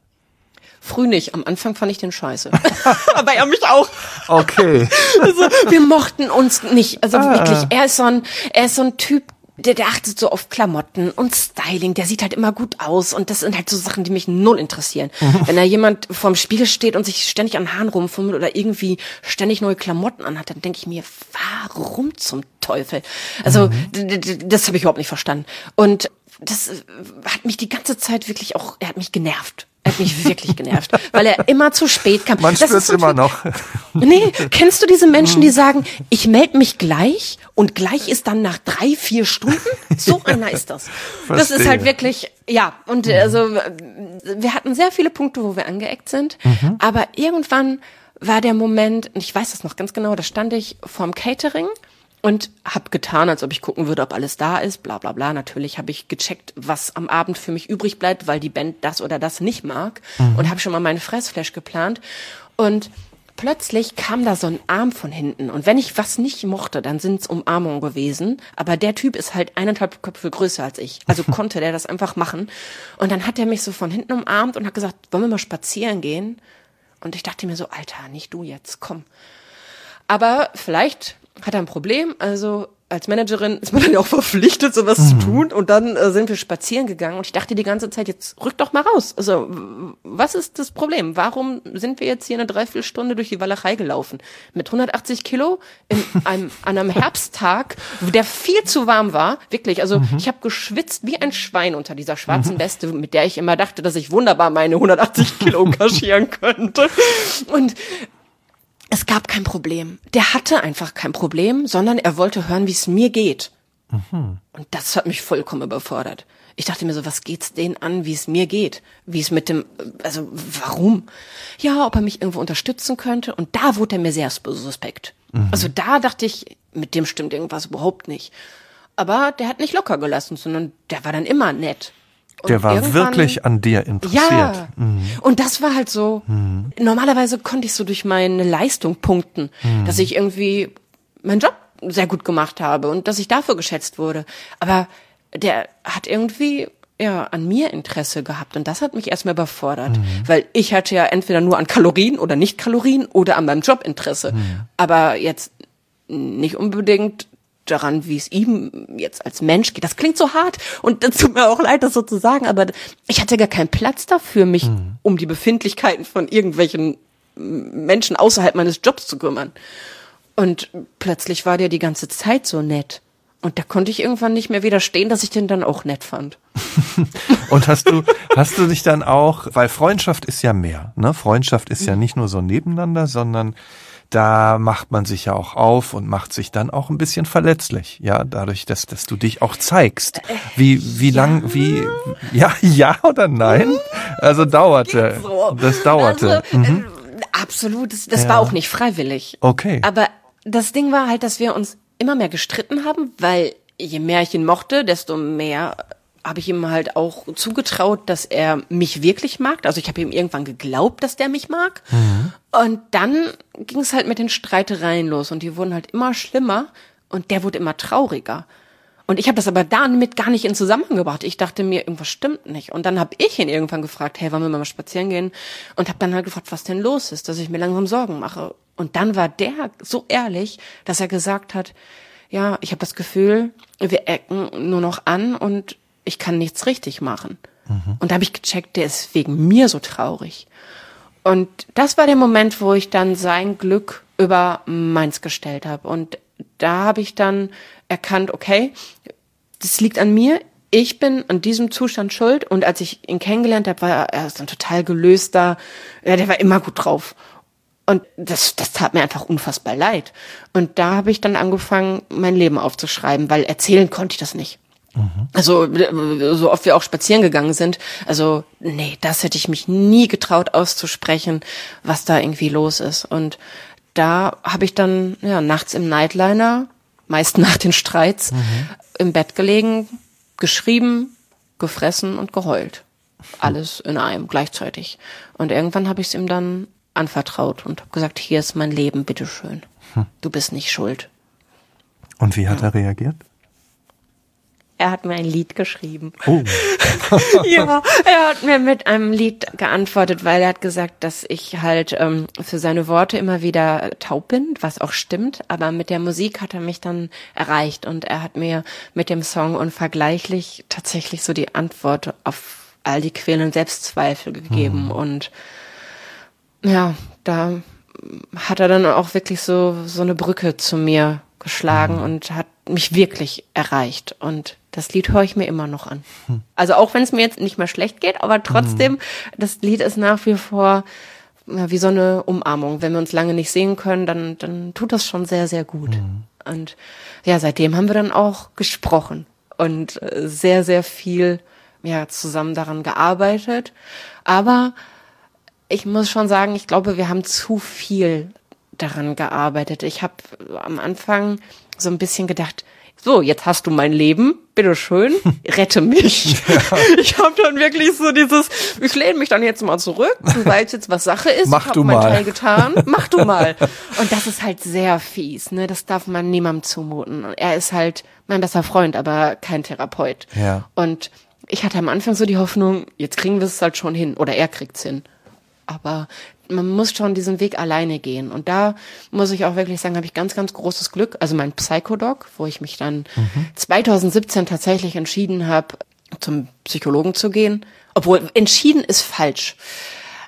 Früh nicht. Am Anfang fand ich den scheiße. Aber er mich auch. Okay. also, wir mochten uns nicht. Also ah. wirklich, er ist so ein, er ist so ein Typ, der, der achtet so auf Klamotten und Styling, der sieht halt immer gut aus und das sind halt so Sachen, die mich null interessieren. Mhm. Wenn da jemand vorm Spiegel steht und sich ständig an Haaren rumfummelt oder irgendwie ständig neue Klamotten anhat, dann denke ich mir, warum zum Teufel? Also mhm. das habe ich überhaupt nicht verstanden. Und das äh, hat mich die ganze Zeit wirklich auch, er hat mich genervt. Er hat mich wirklich genervt, weil er immer zu spät kam. Man spürt immer noch. Nee, kennst du diese Menschen, die sagen, ich melde mich gleich und gleich ist dann nach drei, vier Stunden? So einer ist das. Verstehe. Das ist halt wirklich, ja, und also wir hatten sehr viele Punkte, wo wir angeeckt sind, mhm. aber irgendwann war der Moment, und ich weiß das noch ganz genau, da stand ich vorm Catering und hab getan, als ob ich gucken würde, ob alles da ist, bla bla bla. Natürlich habe ich gecheckt, was am Abend für mich übrig bleibt, weil die Band das oder das nicht mag mhm. und habe schon mal meine Fressflash geplant und plötzlich kam da so ein Arm von hinten und wenn ich was nicht mochte, dann sind's Umarmungen gewesen, aber der Typ ist halt eineinhalb Köpfe größer als ich, also konnte der das einfach machen und dann hat er mich so von hinten umarmt und hat gesagt, wollen wir mal spazieren gehen? Und ich dachte mir so, Alter, nicht du jetzt, komm. Aber vielleicht hat er ein Problem. Also als Managerin ist man dann ja auch verpflichtet, sowas mhm. zu tun. Und dann äh, sind wir spazieren gegangen und ich dachte die ganze Zeit, jetzt rück doch mal raus. Also, was ist das Problem? Warum sind wir jetzt hier eine Dreiviertelstunde durch die Walachei gelaufen? Mit 180 Kilo in einem, an einem Herbsttag, der viel zu warm war. Wirklich. Also, mhm. ich habe geschwitzt wie ein Schwein unter dieser schwarzen mhm. Weste, mit der ich immer dachte, dass ich wunderbar meine 180 Kilo kaschieren könnte. Und es gab kein Problem. Der hatte einfach kein Problem, sondern er wollte hören, wie es mir geht. Mhm. Und das hat mich vollkommen überfordert. Ich dachte mir so, was geht's denen an, wie es mir geht? Wie es mit dem, also warum? Ja, ob er mich irgendwo unterstützen könnte. Und da wurde er mir sehr suspekt. Mhm. Also da dachte ich, mit dem stimmt irgendwas überhaupt nicht. Aber der hat nicht locker gelassen, sondern der war dann immer nett. Der war wirklich an dir interessiert. Ja. Mhm. Und das war halt so. Mhm. Normalerweise konnte ich so durch meine Leistung punkten, mhm. dass ich irgendwie meinen Job sehr gut gemacht habe und dass ich dafür geschätzt wurde. Aber der hat irgendwie ja an mir Interesse gehabt und das hat mich erstmal überfordert, mhm. weil ich hatte ja entweder nur an Kalorien oder nicht Kalorien oder an meinem Job Interesse, mhm. aber jetzt nicht unbedingt daran, wie es ihm jetzt als Mensch geht. Das klingt so hart und es tut mir auch leid, das so zu sagen, aber ich hatte gar keinen Platz dafür, mich mhm. um die Befindlichkeiten von irgendwelchen Menschen außerhalb meines Jobs zu kümmern. Und plötzlich war der die ganze Zeit so nett. Und da konnte ich irgendwann nicht mehr widerstehen, dass ich den dann auch nett fand. und hast du, hast du dich dann auch, weil Freundschaft ist ja mehr, ne? Freundschaft ist ja mhm. nicht nur so nebeneinander, sondern da macht man sich ja auch auf und macht sich dann auch ein bisschen verletzlich, ja, dadurch, dass, dass du dich auch zeigst. Wie, wie ja. lang, wie, ja, ja oder nein? Also dauerte. So. Das dauerte. Also, mhm. Äh, Absolut. Das, das Ja. war auch nicht freiwillig. Okay. Aber das Ding war halt, dass wir uns immer mehr gestritten haben, weil je mehr ich ihn mochte, desto mehr habe ich ihm halt auch zugetraut, dass er mich wirklich mag. Also ich habe ihm irgendwann geglaubt, dass der mich mag. Und dann ging es halt mit den Streitereien los und die wurden halt immer schlimmer und der wurde immer trauriger. Und ich habe das aber damit gar nicht in Zusammenhang gebracht. Ich dachte mir, irgendwas stimmt nicht. Und dann habe ich ihn irgendwann gefragt, hey, wollen wir mal spazieren gehen? Und habe dann halt gefragt, was denn los ist, dass ich mir langsam Sorgen mache. Und dann war der so ehrlich, dass er gesagt hat, ja, ich habe das Gefühl, wir ecken nur noch an und ich kann nichts richtig machen. Und da habe ich gecheckt, der ist wegen mir so traurig. Und das war der Moment, wo ich dann sein Glück über meins gestellt habe. Und da habe ich dann erkannt, okay, das liegt an mir. Ich bin an diesem Zustand schuld. Und als ich ihn kennengelernt habe, war er, ist ein total gelöster, ja, der war immer gut drauf. Und das, das tat mir einfach unfassbar leid. Und da habe ich dann angefangen, mein Leben aufzuschreiben, weil erzählen konnte ich das nicht. Also so oft wir auch spazieren gegangen sind, also nee, das hätte ich mich nie getraut auszusprechen, was da irgendwie los ist. Und da habe ich dann ja nachts im Nightliner, meist nach den Streits, im Bett gelegen, geschrieben, gefressen und geheult. Alles in einem gleichzeitig. Und irgendwann habe ich es ihm dann anvertraut und habe gesagt, hier ist mein Leben, bitteschön. Du bist nicht schuld. Und wie hat er reagiert? Er hat mir ein Lied geschrieben. Oh. ja, er hat mir mit einem Lied geantwortet, weil er hat gesagt, dass ich halt ähm, für seine Worte immer wieder taub bin, was auch stimmt, aber mit der Musik hat er mich dann erreicht und er hat mir mit dem Song Unvergleichlich tatsächlich so die Antwort auf all die quälenden Selbstzweifel gegeben und ja, da hat er dann auch wirklich so so eine Brücke zu mir geschlagen und hat mich wirklich erreicht und das Lied höre ich mir immer noch an. Also auch wenn es mir jetzt nicht mehr schlecht geht, aber trotzdem, das Lied ist nach wie vor wie so eine Umarmung. Wenn wir uns lange nicht sehen können, dann, dann tut das schon sehr, sehr gut. Und ja, seitdem haben wir dann auch gesprochen und äh, sehr, sehr viel ja, zusammen daran gearbeitet. Aber ich muss schon sagen, ich glaube, wir haben zu viel daran gearbeitet. Ich habe am Anfang so ein bisschen gedacht, so, jetzt hast du mein Leben, bitteschön, rette mich. Ich habe dann wirklich so dieses, ich lehne mich dann jetzt mal zurück, du weißt jetzt, was Sache ist, Mach ich habe du mein mal. Teil getan, mach du mal. Und das ist halt sehr fies, ne? Das darf man niemandem zumuten. Er ist halt mein bester Freund, aber kein Therapeut. Ja. Und ich hatte am Anfang so die Hoffnung, jetzt kriegen wir es halt schon hin. Oder er kriegt's hin. Aber man muss schon diesen Weg alleine gehen. Und da muss ich auch wirklich sagen, habe ich ganz, ganz großes Glück. Also mein Psychodoc, wo ich mich dann 2017 tatsächlich entschieden habe, zum Psychologen zu gehen. Obwohl, entschieden ist falsch.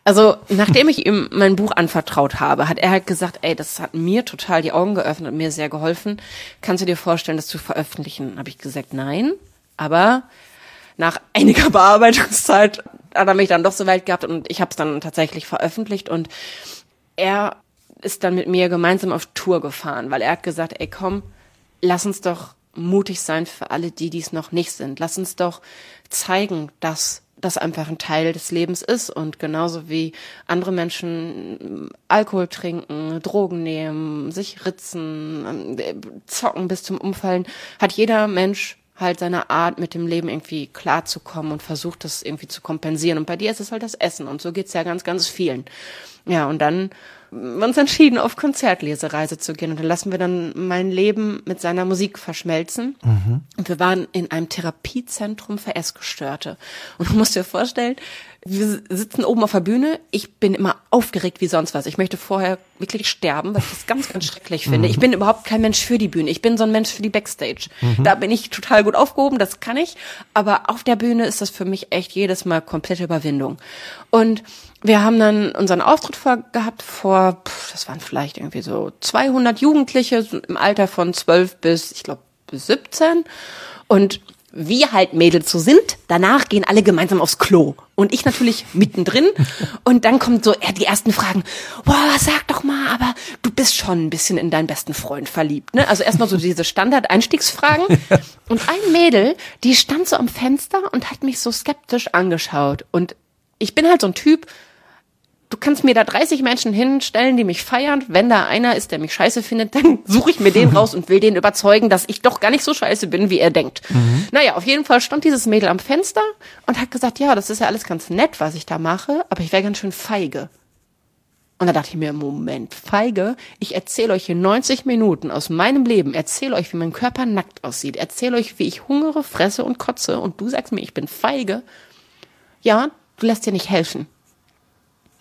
Also, nachdem ich ihm mein Buch anvertraut habe, hat er halt gesagt, ey, das hat mir total die Augen geöffnet und mir sehr geholfen. Kannst du dir vorstellen, das zu veröffentlichen? Habe ich gesagt, nein. Aber nach einiger Bearbeitungszeit hat er mich dann doch so weit gehabt und ich habe es dann tatsächlich veröffentlicht und er ist dann mit mir gemeinsam auf Tour gefahren, weil er hat gesagt, ey komm, lass uns doch mutig sein für alle, die dies noch nicht sind. Lass uns doch zeigen, dass das einfach ein Teil des Lebens ist und genauso wie andere Menschen Alkohol trinken, Drogen nehmen, sich ritzen, äh, zocken bis zum Umfallen, hat jeder Mensch halt seine Art, mit dem Leben irgendwie klarzukommen und versucht das irgendwie zu kompensieren. Und bei dir ist es halt das Essen und so geht's ja ganz, ganz vielen. Ja, und dann haben wir uns entschieden, auf Konzertlesereise zu gehen. Und dann lassen wir dann mein Leben mit seiner Musik verschmelzen. Und wir waren in einem Therapiezentrum für Essgestörte. Und du musst dir vorstellen, wir sitzen oben auf der Bühne. Ich bin immer aufgeregt wie sonst was. Ich möchte vorher wirklich sterben, weil ich das ganz, ganz schrecklich finde. Ich bin überhaupt kein Mensch für die Bühne. Ich bin so ein Mensch für die Backstage. Da bin ich total gut aufgehoben, das kann ich. Aber auf der Bühne ist das für mich echt jedes Mal komplette Überwindung. Und wir haben dann unseren Auftritt vor, gehabt vor, pff, das waren vielleicht irgendwie so 200 Jugendliche im Alter von 12 bis, ich glaube, bis 17. Und wie halt Mädels so sind, danach gehen alle gemeinsam aufs Klo. Und ich natürlich mittendrin. Und dann kommt so die ersten Fragen. Boah, sag doch mal, aber du bist schon ein bisschen in deinen besten Freund verliebt, ne? Also erstmal so diese Standard-Einstiegsfragen. Und ein Mädel, die stand so am Fenster und hat mich so skeptisch angeschaut. Und ich bin halt so ein Typ, du kannst mir da 30 Menschen hinstellen, die mich feiern. Wenn da einer ist, der mich scheiße findet, dann suche ich mir den raus und will den überzeugen, dass ich doch gar nicht so scheiße bin, wie er denkt. Mhm. Naja, auf jeden Fall stand dieses Mädel am Fenster und hat gesagt, ja, das ist ja alles ganz nett, was ich da mache, aber ich wäre ganz schön feige. Und da dachte ich mir, Moment, feige, ich erzähle euch hier 90 Minuten aus meinem Leben, erzähle euch, wie mein Körper nackt aussieht, erzähle euch, wie ich hungere, fresse und kotze und du sagst mir, ich bin feige. Ja, du lässt dir nicht helfen.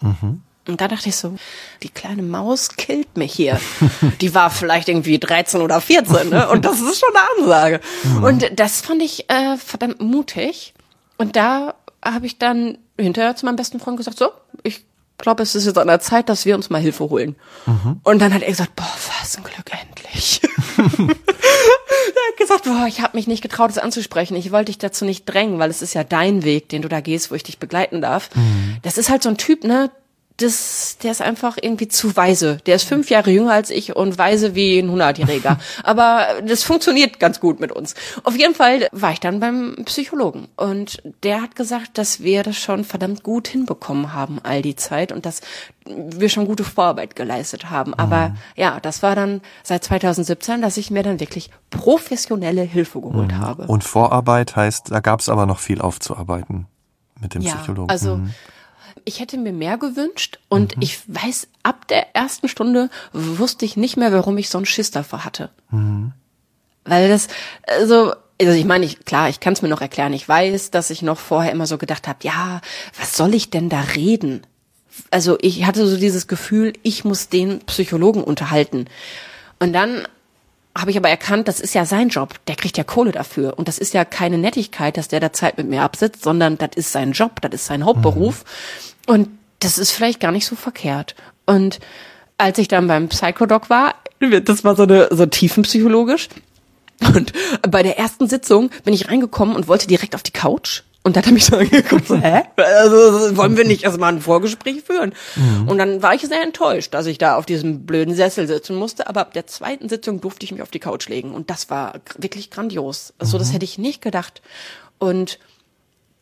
Mhm. Und da dachte ich so, die kleine Maus killt mich hier. die war vielleicht irgendwie 13 oder 14, ne? Und das ist schon eine Ansage. Mhm. Und das fand ich äh, verdammt mutig. Und da habe ich dann hinterher zu meinem besten Freund gesagt, so, ich glaube, es ist jetzt an der Zeit, dass wir uns mal Hilfe holen. Mhm. Und dann hat er gesagt, boah, was ein Glück endlich. er hat gesagt, boah, ich habe mich nicht getraut, es anzusprechen. Ich wollte dich dazu nicht drängen, weil es ist ja dein Weg, den du da gehst, wo ich dich begleiten darf. Mhm. Das ist halt so ein Typ, ne? Das, der ist einfach irgendwie zu weise. Der ist fünf Jahre jünger als ich und weise wie ein Hundertjähriger. Aber das funktioniert ganz gut mit uns. Auf jeden Fall war ich dann beim Psychologen und der hat gesagt, dass wir das schon verdammt gut hinbekommen haben all die Zeit und dass wir schon gute Vorarbeit geleistet haben. Aber mhm. ja, das war dann seit 2017, dass ich mir dann wirklich professionelle Hilfe geholt mhm. habe. Und Vorarbeit heißt, da gab es aber noch viel aufzuarbeiten mit dem ja, Psychologen. Also mhm ich hätte mir mehr gewünscht und mhm. ich weiß, ab der ersten Stunde wusste ich nicht mehr, warum ich so einen Schiss davor hatte. Mhm. Weil das, also, also ich meine, ich, klar, ich kann es mir noch erklären. Ich weiß, dass ich noch vorher immer so gedacht habe, ja, was soll ich denn da reden? Also ich hatte so dieses Gefühl, ich muss den Psychologen unterhalten. Und dann habe ich aber erkannt, das ist ja sein Job. Der kriegt ja Kohle dafür. Und das ist ja keine Nettigkeit, dass der da Zeit mit mir absitzt, sondern das ist sein Job, das ist sein Hauptberuf. Mhm. Und das ist vielleicht gar nicht so verkehrt. Und als ich dann beim Psychodoc war, das war so eine so tiefenpsychologisch. Und bei der ersten Sitzung bin ich reingekommen und wollte direkt auf die Couch. Und dann hat er mich so angeguckt, so, hä? Also, wollen wir nicht erstmal ein Vorgespräch führen? Mhm. Und dann war ich sehr enttäuscht, dass ich da auf diesem blöden Sessel sitzen musste. Aber ab der zweiten Sitzung durfte ich mich auf die Couch legen. Und das war wirklich grandios. Also, mhm. das hätte ich nicht gedacht. Und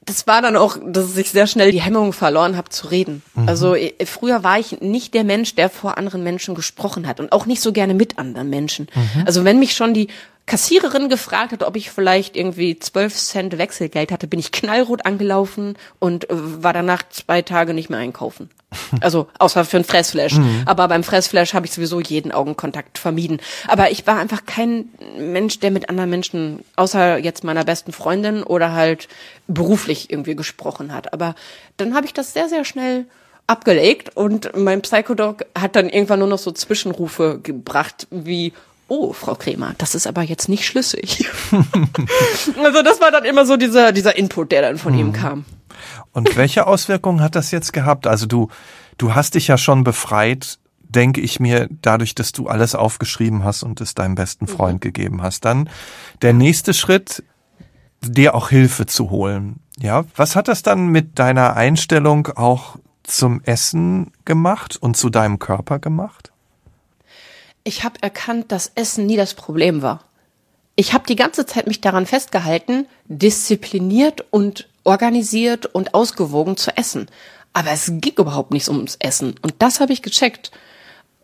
das war dann auch, dass ich sehr schnell die Hemmung verloren habe zu reden. Mhm. Also äh, früher war ich nicht der Mensch, der vor anderen Menschen gesprochen hat und auch nicht so gerne mit anderen Menschen. Mhm. Also wenn mich schon die Kassiererin gefragt hat, ob ich vielleicht irgendwie zwölf Cent Wechselgeld hatte, bin ich knallrot angelaufen und äh, war danach zwei Tage nicht mehr einkaufen. Also außer für ein Fressflash. Mhm. Aber beim Fressflash habe ich sowieso jeden Augenkontakt vermieden. Aber ich war einfach kein Mensch, der mit anderen Menschen, außer jetzt meiner besten Freundin oder halt beruflich irgendwie gesprochen hat. Aber dann habe ich das sehr, sehr schnell abgelegt und mein Psychodoc hat dann irgendwann nur noch so Zwischenrufe gebracht wie oh, Frau Kremer, das ist aber jetzt nicht schlüssig. also das war dann immer so dieser, dieser Input, der dann von mhm. ihm kam. Und welche Auswirkungen hat das jetzt gehabt? Also du, du hast dich ja schon befreit, denke ich mir, dadurch, dass du alles aufgeschrieben hast und es deinem besten Freund mhm. gegeben hast. Dann der nächste Schritt, dir auch Hilfe zu holen. Ja, was hat das dann mit deiner Einstellung auch zum Essen gemacht und zu deinem Körper gemacht? Ich habe erkannt, dass Essen nie das Problem war. Ich habe die ganze Zeit mich daran festgehalten, diszipliniert und organisiert und ausgewogen zu essen. Aber es ging überhaupt nicht ums Essen. Und das habe ich gecheckt.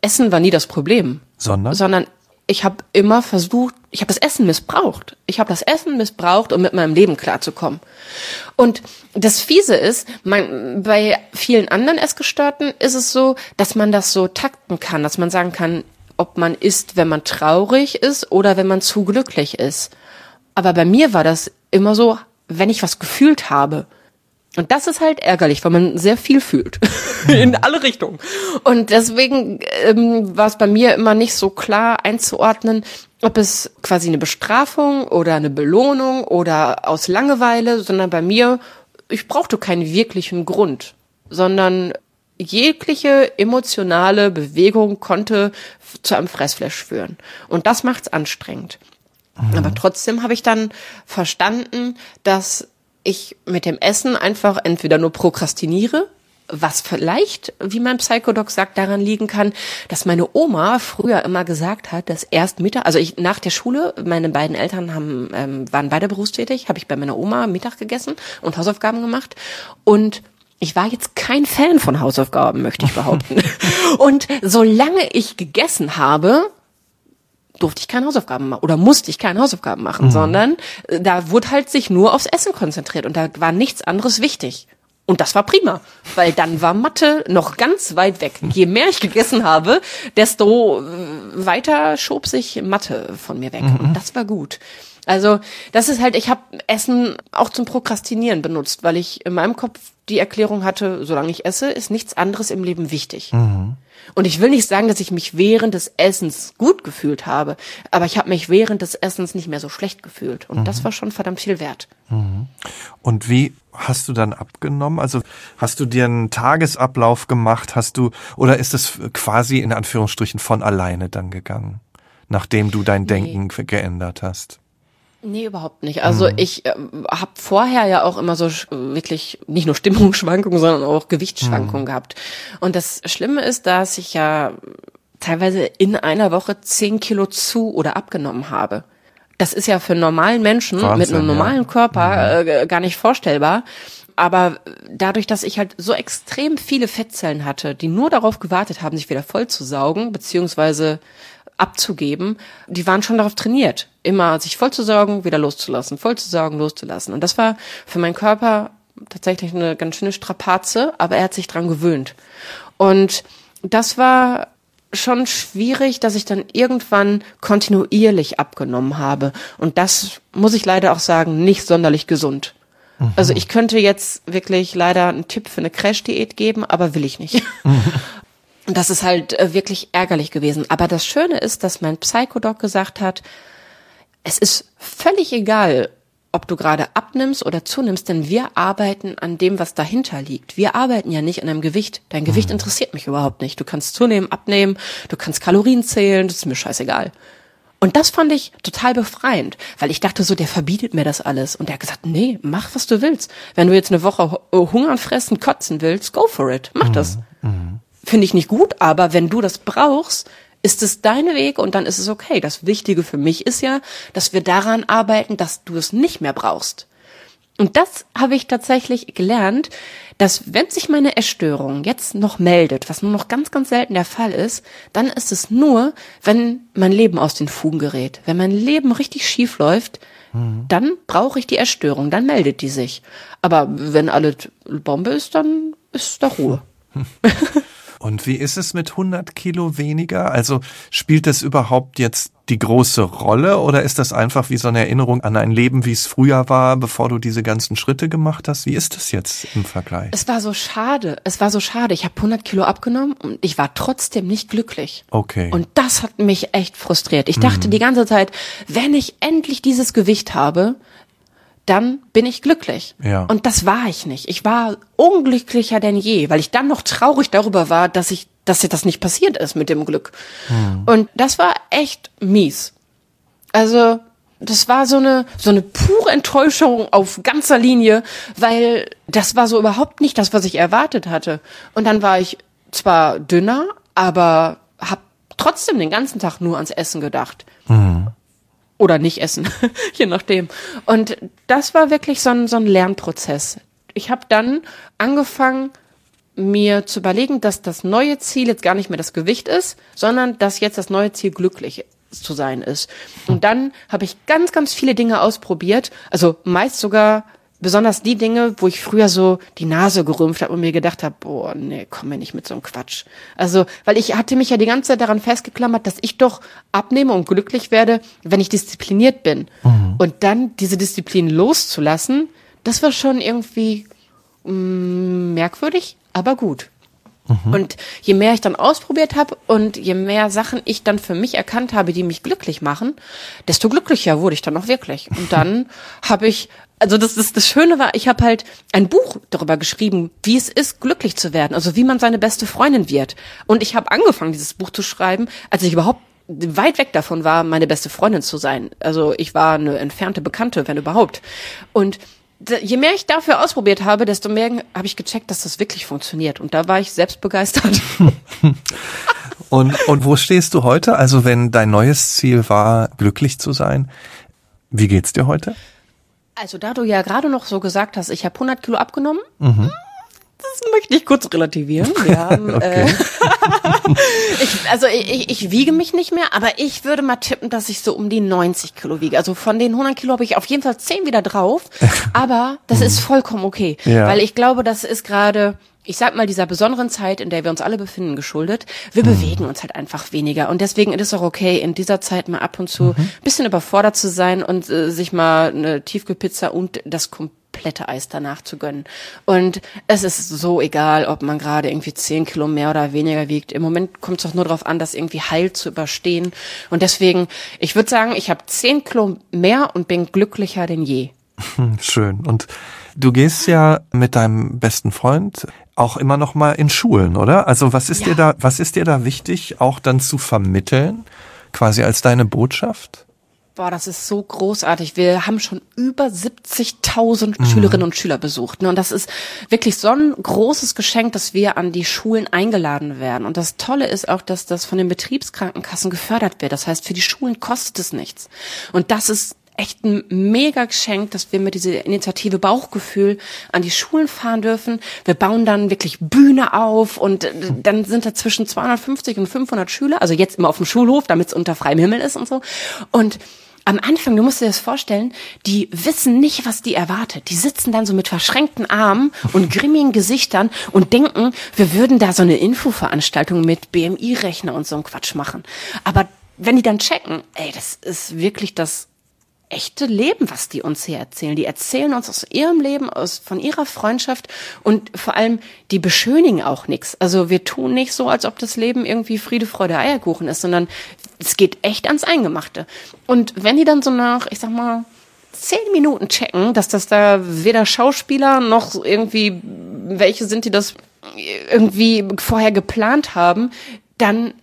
Essen war nie das Problem. Sondern? Sondern ich habe immer versucht, ich habe das Essen missbraucht. Ich habe das Essen missbraucht, um mit meinem Leben klarzukommen. Und das Fiese ist, man, bei vielen anderen Essgestörten ist es so, dass man das so takten kann, dass man sagen kann, ob man isst, wenn man traurig ist oder wenn man zu glücklich ist. Aber bei mir war das immer so, wenn ich was gefühlt habe. Und das ist halt ärgerlich, weil man sehr viel fühlt. In alle Richtungen. Und deswegen ähm, war es bei mir immer nicht so klar einzuordnen, ob es quasi eine Bestrafung oder eine Belohnung oder aus Langeweile, sondern bei mir, ich brauchte keinen wirklichen Grund, sondern jegliche emotionale Bewegung konnte zu einem Fressflash führen. Und das macht's anstrengend. Mhm. Aber trotzdem habe ich dann verstanden, dass ich mit dem Essen einfach entweder nur prokrastiniere, was vielleicht, wie mein Psychodoc sagt, daran liegen kann, dass meine Oma früher immer gesagt hat, dass erst Mittag, also ich nach der Schule, meine beiden Eltern haben, ähm, waren beide berufstätig, habe ich bei meiner Oma Mittag gegessen und Hausaufgaben gemacht und ich war jetzt kein Fan von Hausaufgaben, möchte ich behaupten. und solange ich gegessen habe, durfte ich keine Hausaufgaben machen oder musste ich keine Hausaufgaben machen, mhm. sondern äh, da wurde halt sich nur aufs Essen konzentriert und da war nichts anderes wichtig. Und das war prima, weil dann war Mathe noch ganz weit weg. Je mehr ich gegessen habe, desto äh, weiter schob sich Mathe von mir weg. Mhm. Und das war gut. Also das ist halt, ich habe Essen auch zum Prokrastinieren benutzt, weil ich in meinem Kopf die Erklärung hatte, solange ich esse, ist nichts anderes im Leben wichtig. Mhm. Und ich will nicht sagen, dass ich mich während des Essens gut gefühlt habe, aber ich habe mich während des Essens nicht mehr so schlecht gefühlt. Und mhm. das war schon verdammt viel wert. Mhm. Und wie hast du dann abgenommen? Also hast du dir einen Tagesablauf gemacht? Hast du, oder ist es quasi in Anführungsstrichen von alleine dann gegangen, nachdem du dein Denken nee. geändert hast? Nee, überhaupt nicht. Also mhm. ich äh, habe vorher ja auch immer so wirklich nicht nur Stimmungsschwankungen, sondern auch Gewichtsschwankungen mhm. gehabt. Und das Schlimme ist, dass ich ja teilweise in einer Woche zehn Kilo zu oder abgenommen habe. Das ist ja für normalen Menschen Wahnsinn, mit einem normalen ja. Körper mhm. äh, gar nicht vorstellbar. Aber dadurch, dass ich halt so extrem viele Fettzellen hatte, die nur darauf gewartet haben, sich wieder voll zu saugen, beziehungsweise abzugeben, die waren schon darauf trainiert, immer sich voll zu sorgen, wieder loszulassen, voll zu sorgen, loszulassen. Und das war für meinen Körper tatsächlich eine ganz schöne Strapaze, aber er hat sich dran gewöhnt. Und das war schon schwierig, dass ich dann irgendwann kontinuierlich abgenommen habe. Und das muss ich leider auch sagen, nicht sonderlich gesund. Mhm. Also ich könnte jetzt wirklich leider einen Tipp für eine Crash-Diät geben, aber will ich nicht. Mhm. Und das ist halt äh, wirklich ärgerlich gewesen. Aber das Schöne ist, dass mein Psychodoc gesagt hat, es ist völlig egal, ob du gerade abnimmst oder zunimmst, denn wir arbeiten an dem, was dahinter liegt. Wir arbeiten ja nicht an einem Gewicht. Dein Gewicht mhm. interessiert mich überhaupt nicht. Du kannst zunehmen, abnehmen, du kannst Kalorien zählen, das ist mir scheißegal. Und das fand ich total befreiend, weil ich dachte so, der verbietet mir das alles. Und der hat gesagt, nee, mach, was du willst. Wenn du jetzt eine Woche hungern, fressen, kotzen willst, go for it. Mach mhm. das. Mhm finde ich nicht gut, aber wenn du das brauchst, ist es dein Weg und dann ist es okay. Das Wichtige für mich ist ja, dass wir daran arbeiten, dass du es nicht mehr brauchst. Und das habe ich tatsächlich gelernt, dass wenn sich meine Essstörung jetzt noch meldet, was nur noch ganz, ganz selten der Fall ist, dann ist es nur, wenn mein Leben aus den Fugen gerät. Wenn mein Leben richtig schief läuft, mhm. dann brauche ich die Essstörung, dann meldet die sich. Aber wenn alles Bombe ist, dann ist da Ruhe. Und wie ist es mit 100 Kilo weniger? Also spielt das überhaupt jetzt die große Rolle oder ist das einfach wie so eine Erinnerung an ein Leben, wie es früher war, bevor du diese ganzen Schritte gemacht hast? Wie ist das jetzt im Vergleich? Es war so schade. Es war so schade. Ich habe 100 Kilo abgenommen und ich war trotzdem nicht glücklich. Okay. Und das hat mich echt frustriert. Ich dachte mhm. die ganze Zeit, wenn ich endlich dieses Gewicht habe, dann bin ich glücklich. Ja. Und das war ich nicht. Ich war unglücklicher denn je, weil ich dann noch traurig darüber war, dass ich, dass das nicht passiert ist mit dem Glück. Mhm. Und das war echt mies. Also, das war so eine, so eine pure Enttäuschung auf ganzer Linie, weil das war so überhaupt nicht das, was ich erwartet hatte. Und dann war ich zwar dünner, aber hab trotzdem den ganzen Tag nur ans Essen gedacht. Mhm oder nicht essen, je nachdem. Und das war wirklich so ein, so ein Lernprozess. Ich habe dann angefangen, mir zu überlegen, dass das neue Ziel jetzt gar nicht mehr das Gewicht ist, sondern dass jetzt das neue Ziel glücklich zu sein ist. Und dann habe ich ganz, ganz viele Dinge ausprobiert, also meist sogar besonders die Dinge, wo ich früher so die Nase gerümpft habe und mir gedacht habe, boah, nee, komm mir nicht mit so einem Quatsch. Also, weil ich hatte mich ja die ganze Zeit daran festgeklammert, dass ich doch abnehme und glücklich werde, wenn ich diszipliniert bin. Mhm. Und dann diese Disziplin loszulassen, das war schon irgendwie mh, mm, merkwürdig, aber gut. Mhm. Und je mehr ich dann ausprobiert habe und je mehr Sachen ich dann für mich erkannt habe, die mich glücklich machen, desto glücklicher wurde ich dann auch wirklich. Und dann habe ich also das, das, das Schöne war, ich habe halt ein Buch darüber geschrieben, wie es ist, glücklich zu werden, also wie man seine beste Freundin wird. Und ich habe angefangen, dieses Buch zu schreiben, als ich überhaupt weit weg davon war, meine beste Freundin zu sein. Also ich war eine entfernte Bekannte, wenn überhaupt. Und je mehr ich dafür ausprobiert habe, desto mehr habe ich gecheckt, dass das wirklich funktioniert. Und da war ich selbst begeistert. und, und wo stehst du heute? Also wenn dein neues Ziel war, glücklich zu sein, wie geht's dir heute? Also da du ja gerade noch so gesagt hast, ich habe 100 Kilo abgenommen, mhm. Das möchte ich kurz relativieren. Wir haben, okay. äh, ich, also ich, ich wiege mich nicht mehr, aber ich würde mal tippen, dass ich so um die 90 Kilo wiege. Also von den 100 Kilo habe ich auf jeden Fall 10 wieder drauf, aber das ist vollkommen okay, ja. weil ich glaube, das ist gerade ich sag mal, dieser besonderen Zeit, in der wir uns alle befinden, geschuldet. Wir mhm. bewegen uns halt einfach weniger. Und deswegen ist es auch okay, in dieser Zeit mal ab und zu mhm. bisschen überfordert zu sein und äh, sich mal eine Tiefkühlpizza und das komplette Eis danach zu gönnen. Und es ist so egal, ob man gerade irgendwie zehn Kilo mehr oder weniger wiegt. Im Moment kommt es doch nur darauf an, das irgendwie heil zu überstehen. Und deswegen, ich würde sagen, ich habe zehn Kilo mehr und bin glücklicher denn je. Schön. Und du gehst ja mit deinem besten Freund auch immer noch mal in Schulen, oder? Also was ist ja. dir da, was ist dir da wichtig, auch dann zu vermitteln, quasi als deine Botschaft? Boah, das ist so großartig. Wir haben schon über 70.000 mhm. Schülerinnen und Schüler besucht. Ne? Und das ist wirklich so ein großes Geschenk, dass wir an die Schulen eingeladen werden. Und das Tolle ist auch, dass das von den Betriebskrankenkassen gefördert wird. Das heißt, für die Schulen kostet es nichts. Und das ist echt ein mega Geschenk, dass wir mit dieser Initiative Bauchgefühl an die Schulen fahren dürfen. Wir bauen dann wirklich Bühne auf und äh, dann sind da zwischen 250 und 500 Schüler, also jetzt immer auf dem Schulhof, damit es unter freiem Himmel ist und so. Und am Anfang, du musst dir das vorstellen, die wissen nicht, was die erwartet. Die sitzen dann so mit verschränkten Armen und grimmigen Gesichtern und denken, wir würden da so eine Infoveranstaltung mit BMI-Rechner und so ein Quatsch machen. Aber wenn die dann checken, ey, das ist wirklich das echte Leben, was die uns hier erzählen. Die erzählen uns aus ihrem Leben, aus von ihrer Freundschaft und vor allem die beschönigen auch nichts. Also wir tun nicht so, als ob das Leben irgendwie Friede, Freude, Eierkuchen ist, sondern es geht echt ans Eingemachte. Und wenn die dann so nach, ich sag mal, zehn Minuten checken, dass das da weder Schauspieler noch irgendwie welche sind, die das irgendwie vorher geplant haben, dann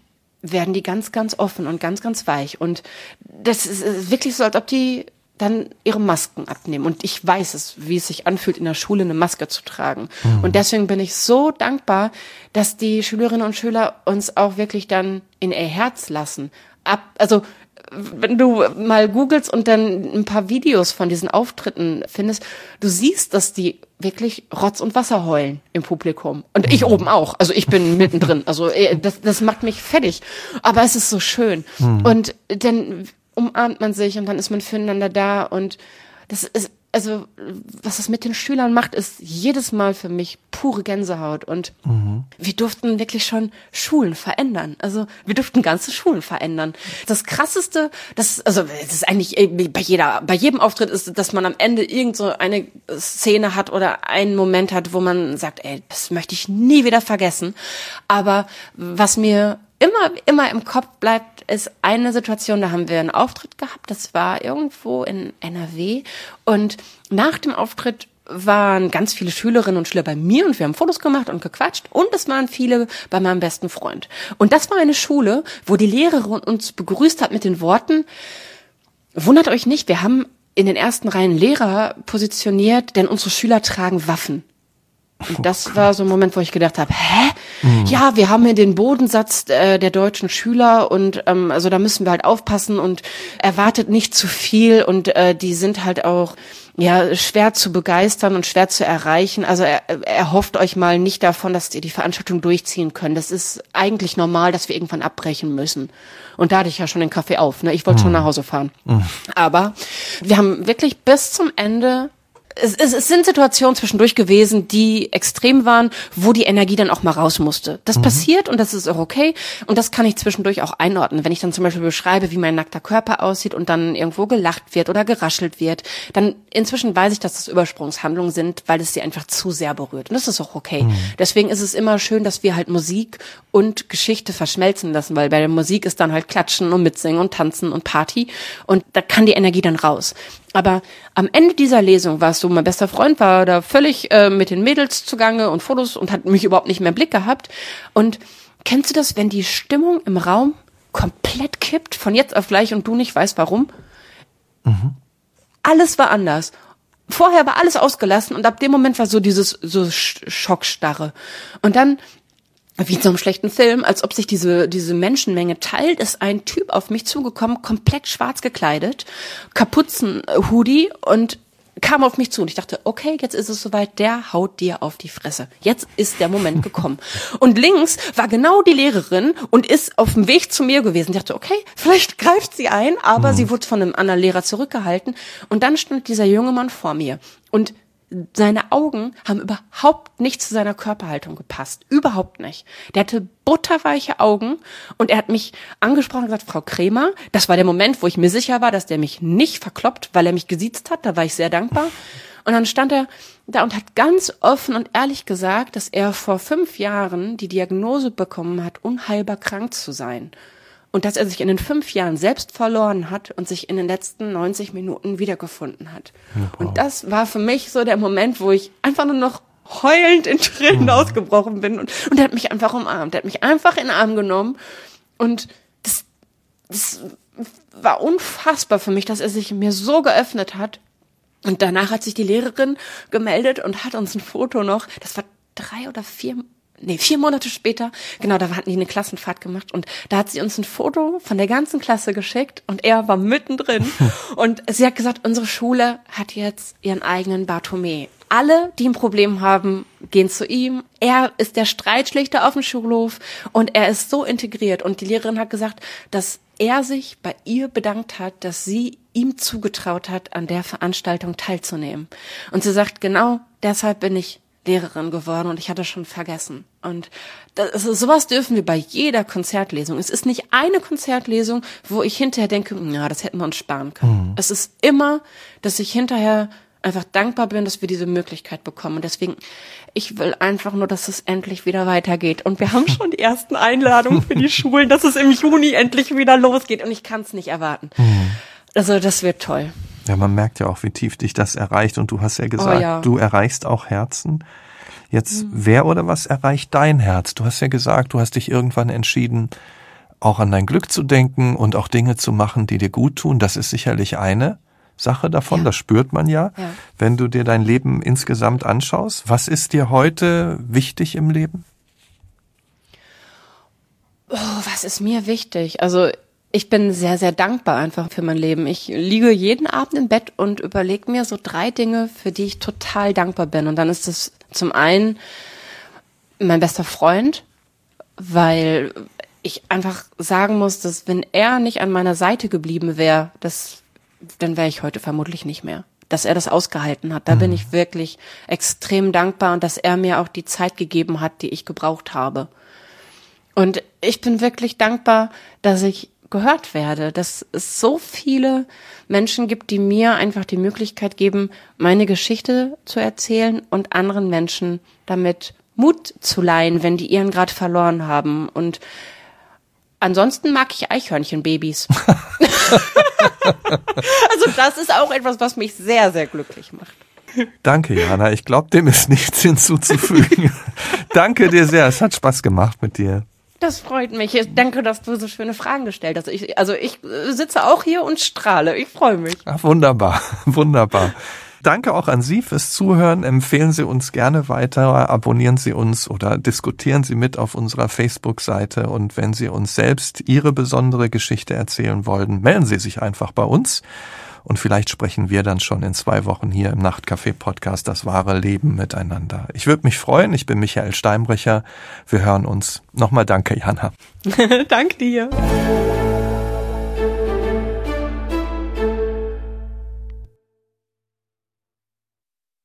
werden die ganz, ganz offen und ganz, ganz weich. Und das ist wirklich so, als ob die dann ihre Masken abnehmen. Und ich weiß es, wie es sich anfühlt, in der Schule eine Maske zu tragen. Mhm. Und deswegen bin ich so dankbar, dass die Schülerinnen und Schüler uns auch wirklich dann in ihr Herz lassen. Ab, also wenn du mal googelst und dann ein paar Videos von diesen Auftritten findest, du siehst, dass die wirklich Rotz und Wasser heulen im Publikum. Und ich mhm. oben auch. Also ich bin mittendrin. Also äh, das, das macht mich fertig. Aber es ist so schön. Mhm. Und dann umarmt man sich und dann ist man füreinander da und das ist also was das mit den Schülern macht, ist jedes Mal für mich pure Gänsehaut. Und mhm. wir durften wirklich schon Schulen verändern. Also wir durften ganze Schulen verändern. Das krasseste, das, also das ist eigentlich äh, bei jeder, bei jedem Auftritt ist, dass man am Ende irgend so eine Szene hat oder einen Moment hat, wo man sagt, ey, das möchte ich nie wieder vergessen. Aber was mir immer, immer im Kopf bleibt, ist eine Situation, da haben wir einen Auftritt gehabt, das war irgendwo in NRW und nach dem Auftritt waren ganz viele Schülerinnen und Schüler bei mir und wir haben Fotos gemacht und gequatscht und es waren viele bei meinem besten Freund. Und das war eine Schule, wo die Lehrerin uns begrüßt hat mit den Worten, wundert euch nicht, wir haben in den ersten Reihen Lehrer positioniert, denn unsere Schüler tragen Waffen. Und das war so ein Moment, wo ich gedacht habe, hä? Mhm. Ja, wir haben hier den Bodensatz äh, der deutschen Schüler und ähm, also da müssen wir halt aufpassen und erwartet nicht zu viel und äh, die sind halt auch ja schwer zu begeistern und schwer zu erreichen. Also er, er hofft euch mal nicht davon, dass ihr die Veranstaltung durchziehen könnt. Das ist eigentlich normal, dass wir irgendwann abbrechen müssen. Und da hatte ich ja schon den Kaffee auf. Ne? Ich wollte mhm. schon nach Hause fahren. Mhm. Aber wir haben wirklich bis zum Ende es, es, es sind Situationen zwischendurch gewesen, die extrem waren, wo die Energie dann auch mal raus musste. Das mhm. passiert und das ist auch okay. Und das kann ich zwischendurch auch einordnen. Wenn ich dann zum Beispiel beschreibe, wie mein nackter Körper aussieht und dann irgendwo gelacht wird oder geraschelt wird, dann inzwischen weiß ich, dass das Übersprungshandlungen sind, weil es sie einfach zu sehr berührt. Und das ist auch okay. Mhm. Deswegen ist es immer schön, dass wir halt Musik und Geschichte verschmelzen lassen, weil bei der Musik ist dann halt Klatschen und Mitsingen und Tanzen und Party. Und da kann die Energie dann raus. Aber am Ende dieser Lesung war es so, mein bester Freund war da völlig äh, mit den Mädels zugange und Fotos und hat mich überhaupt nicht mehr im Blick gehabt. Und kennst du das, wenn die Stimmung im Raum komplett kippt, von jetzt auf gleich und du nicht weißt warum? Mhm. Alles war anders. Vorher war alles ausgelassen und ab dem Moment war so dieses so Schockstarre. Und dann wie in so einem schlechten Film, als ob sich diese, diese Menschenmenge teilt, ist ein Typ auf mich zugekommen, komplett schwarz gekleidet, Kapuzen-Hoodie und kam auf mich zu und ich dachte, okay, jetzt ist es soweit, der haut dir auf die Fresse. Jetzt ist der Moment gekommen. Und links war genau die Lehrerin und ist auf dem Weg zu mir gewesen. Ich dachte, okay, vielleicht greift sie ein, aber mhm. sie wurde von einem anderen Lehrer zurückgehalten. Und dann stand dieser junge Mann vor mir und seine Augen haben überhaupt nicht zu seiner Körperhaltung gepasst. Überhaupt nicht. Der hatte butterweiche Augen und er hat mich angesprochen und gesagt, Frau Kremer, das war der Moment, wo ich mir sicher war, dass der mich nicht verkloppt, weil er mich gesiezt hat. Da war ich sehr dankbar. Und dann stand er da und hat ganz offen und ehrlich gesagt, dass er vor fünf Jahren die Diagnose bekommen hat, unheilbar krank zu sein und dass er sich in den fünf Jahren selbst verloren hat und sich in den letzten 90 Minuten wiedergefunden hat. Wow. Und das war für mich so der Moment, wo ich einfach nur noch heulend in Tränen mhm. ausgebrochen bin und, und er hat mich einfach umarmt. Er hat mich einfach in den Arm genommen und das, das war unfassbar für mich, dass er sich mir so geöffnet hat. Und danach hat sich die Lehrerin gemeldet und hat uns ein Foto noch, das war drei oder vier nee, vier Monate später, genau, da hatten die eine Klassenfahrt gemacht und da hat sie uns ein Foto von der ganzen Klasse geschickt und er war mittendrin und sie hat gesagt, unsere Schule hat jetzt ihren eigenen Bartome. Alle, die ein Problem haben, gehen zu ihm. Er ist der Streitschlichter auf dem Schulhof und er ist so integriert und die Lehrerin hat gesagt, dass er sich bei ihr bedankt hat, dass sie ihm zugetraut hat, an der Veranstaltung teilzunehmen. Und sie sagt, genau deshalb bin ich Lehrerin geworden und ich hatte schon vergessen. Und das, also sowas dürfen wir bei jeder Konzertlesung. Es ist nicht eine Konzertlesung, wo ich hinterher denke, ja, das hätten wir uns sparen können. Mhm. Es ist immer, dass ich hinterher einfach dankbar bin, dass wir diese Möglichkeit bekommen. Und deswegen, ich will einfach nur, dass es endlich wieder weitergeht. Und wir haben schon die ersten Einladungen für die Schulen, dass es im Juni endlich wieder losgeht. Und ich kann es nicht erwarten. Mhm. Also das wird toll. Ja, man merkt ja auch, wie tief dich das erreicht. Und du hast ja gesagt, oh, ja. du erreichst auch Herzen. Jetzt, mhm. wer oder was erreicht dein Herz? Du hast ja gesagt, du hast dich irgendwann entschieden, auch an dein Glück zu denken und auch Dinge zu machen, die dir gut tun. Das ist sicherlich eine Sache davon, ja. das spürt man ja, ja, wenn du dir dein Leben insgesamt anschaust. Was ist dir heute wichtig im Leben? Oh, was ist mir wichtig? Also ich bin sehr, sehr dankbar einfach für mein Leben. Ich liege jeden Abend im Bett und überlege mir so drei Dinge, für die ich total dankbar bin. Und dann ist es zum einen mein bester Freund, weil ich einfach sagen muss, dass wenn er nicht an meiner Seite geblieben wäre, das, dann wäre ich heute vermutlich nicht mehr. Dass er das ausgehalten hat, da mhm. bin ich wirklich extrem dankbar und dass er mir auch die Zeit gegeben hat, die ich gebraucht habe. Und ich bin wirklich dankbar, dass ich gehört werde, dass es so viele Menschen gibt, die mir einfach die Möglichkeit geben, meine Geschichte zu erzählen und anderen Menschen damit Mut zu leihen, wenn die ihren gerade verloren haben. Und ansonsten mag ich Eichhörnchenbabys. also das ist auch etwas, was mich sehr, sehr glücklich macht. Danke, Jana. Ich glaube, dem ist nichts hinzuzufügen. Danke dir sehr. Es hat Spaß gemacht mit dir. Das freut mich. Ich danke, dass du so schöne Fragen gestellt hast. Ich, also ich sitze auch hier und strahle. Ich freue mich. Ach, wunderbar, wunderbar. Danke auch an Sie fürs Zuhören. Empfehlen Sie uns gerne weiter, abonnieren Sie uns oder diskutieren Sie mit auf unserer Facebook-Seite. Und wenn Sie uns selbst Ihre besondere Geschichte erzählen wollen, melden Sie sich einfach bei uns. Und vielleicht sprechen wir dann schon in zwei Wochen hier im Nachtcafé-Podcast Das wahre Leben miteinander. Ich würde mich freuen. Ich bin Michael Steinbrecher. Wir hören uns. Nochmal danke, Jana. danke dir.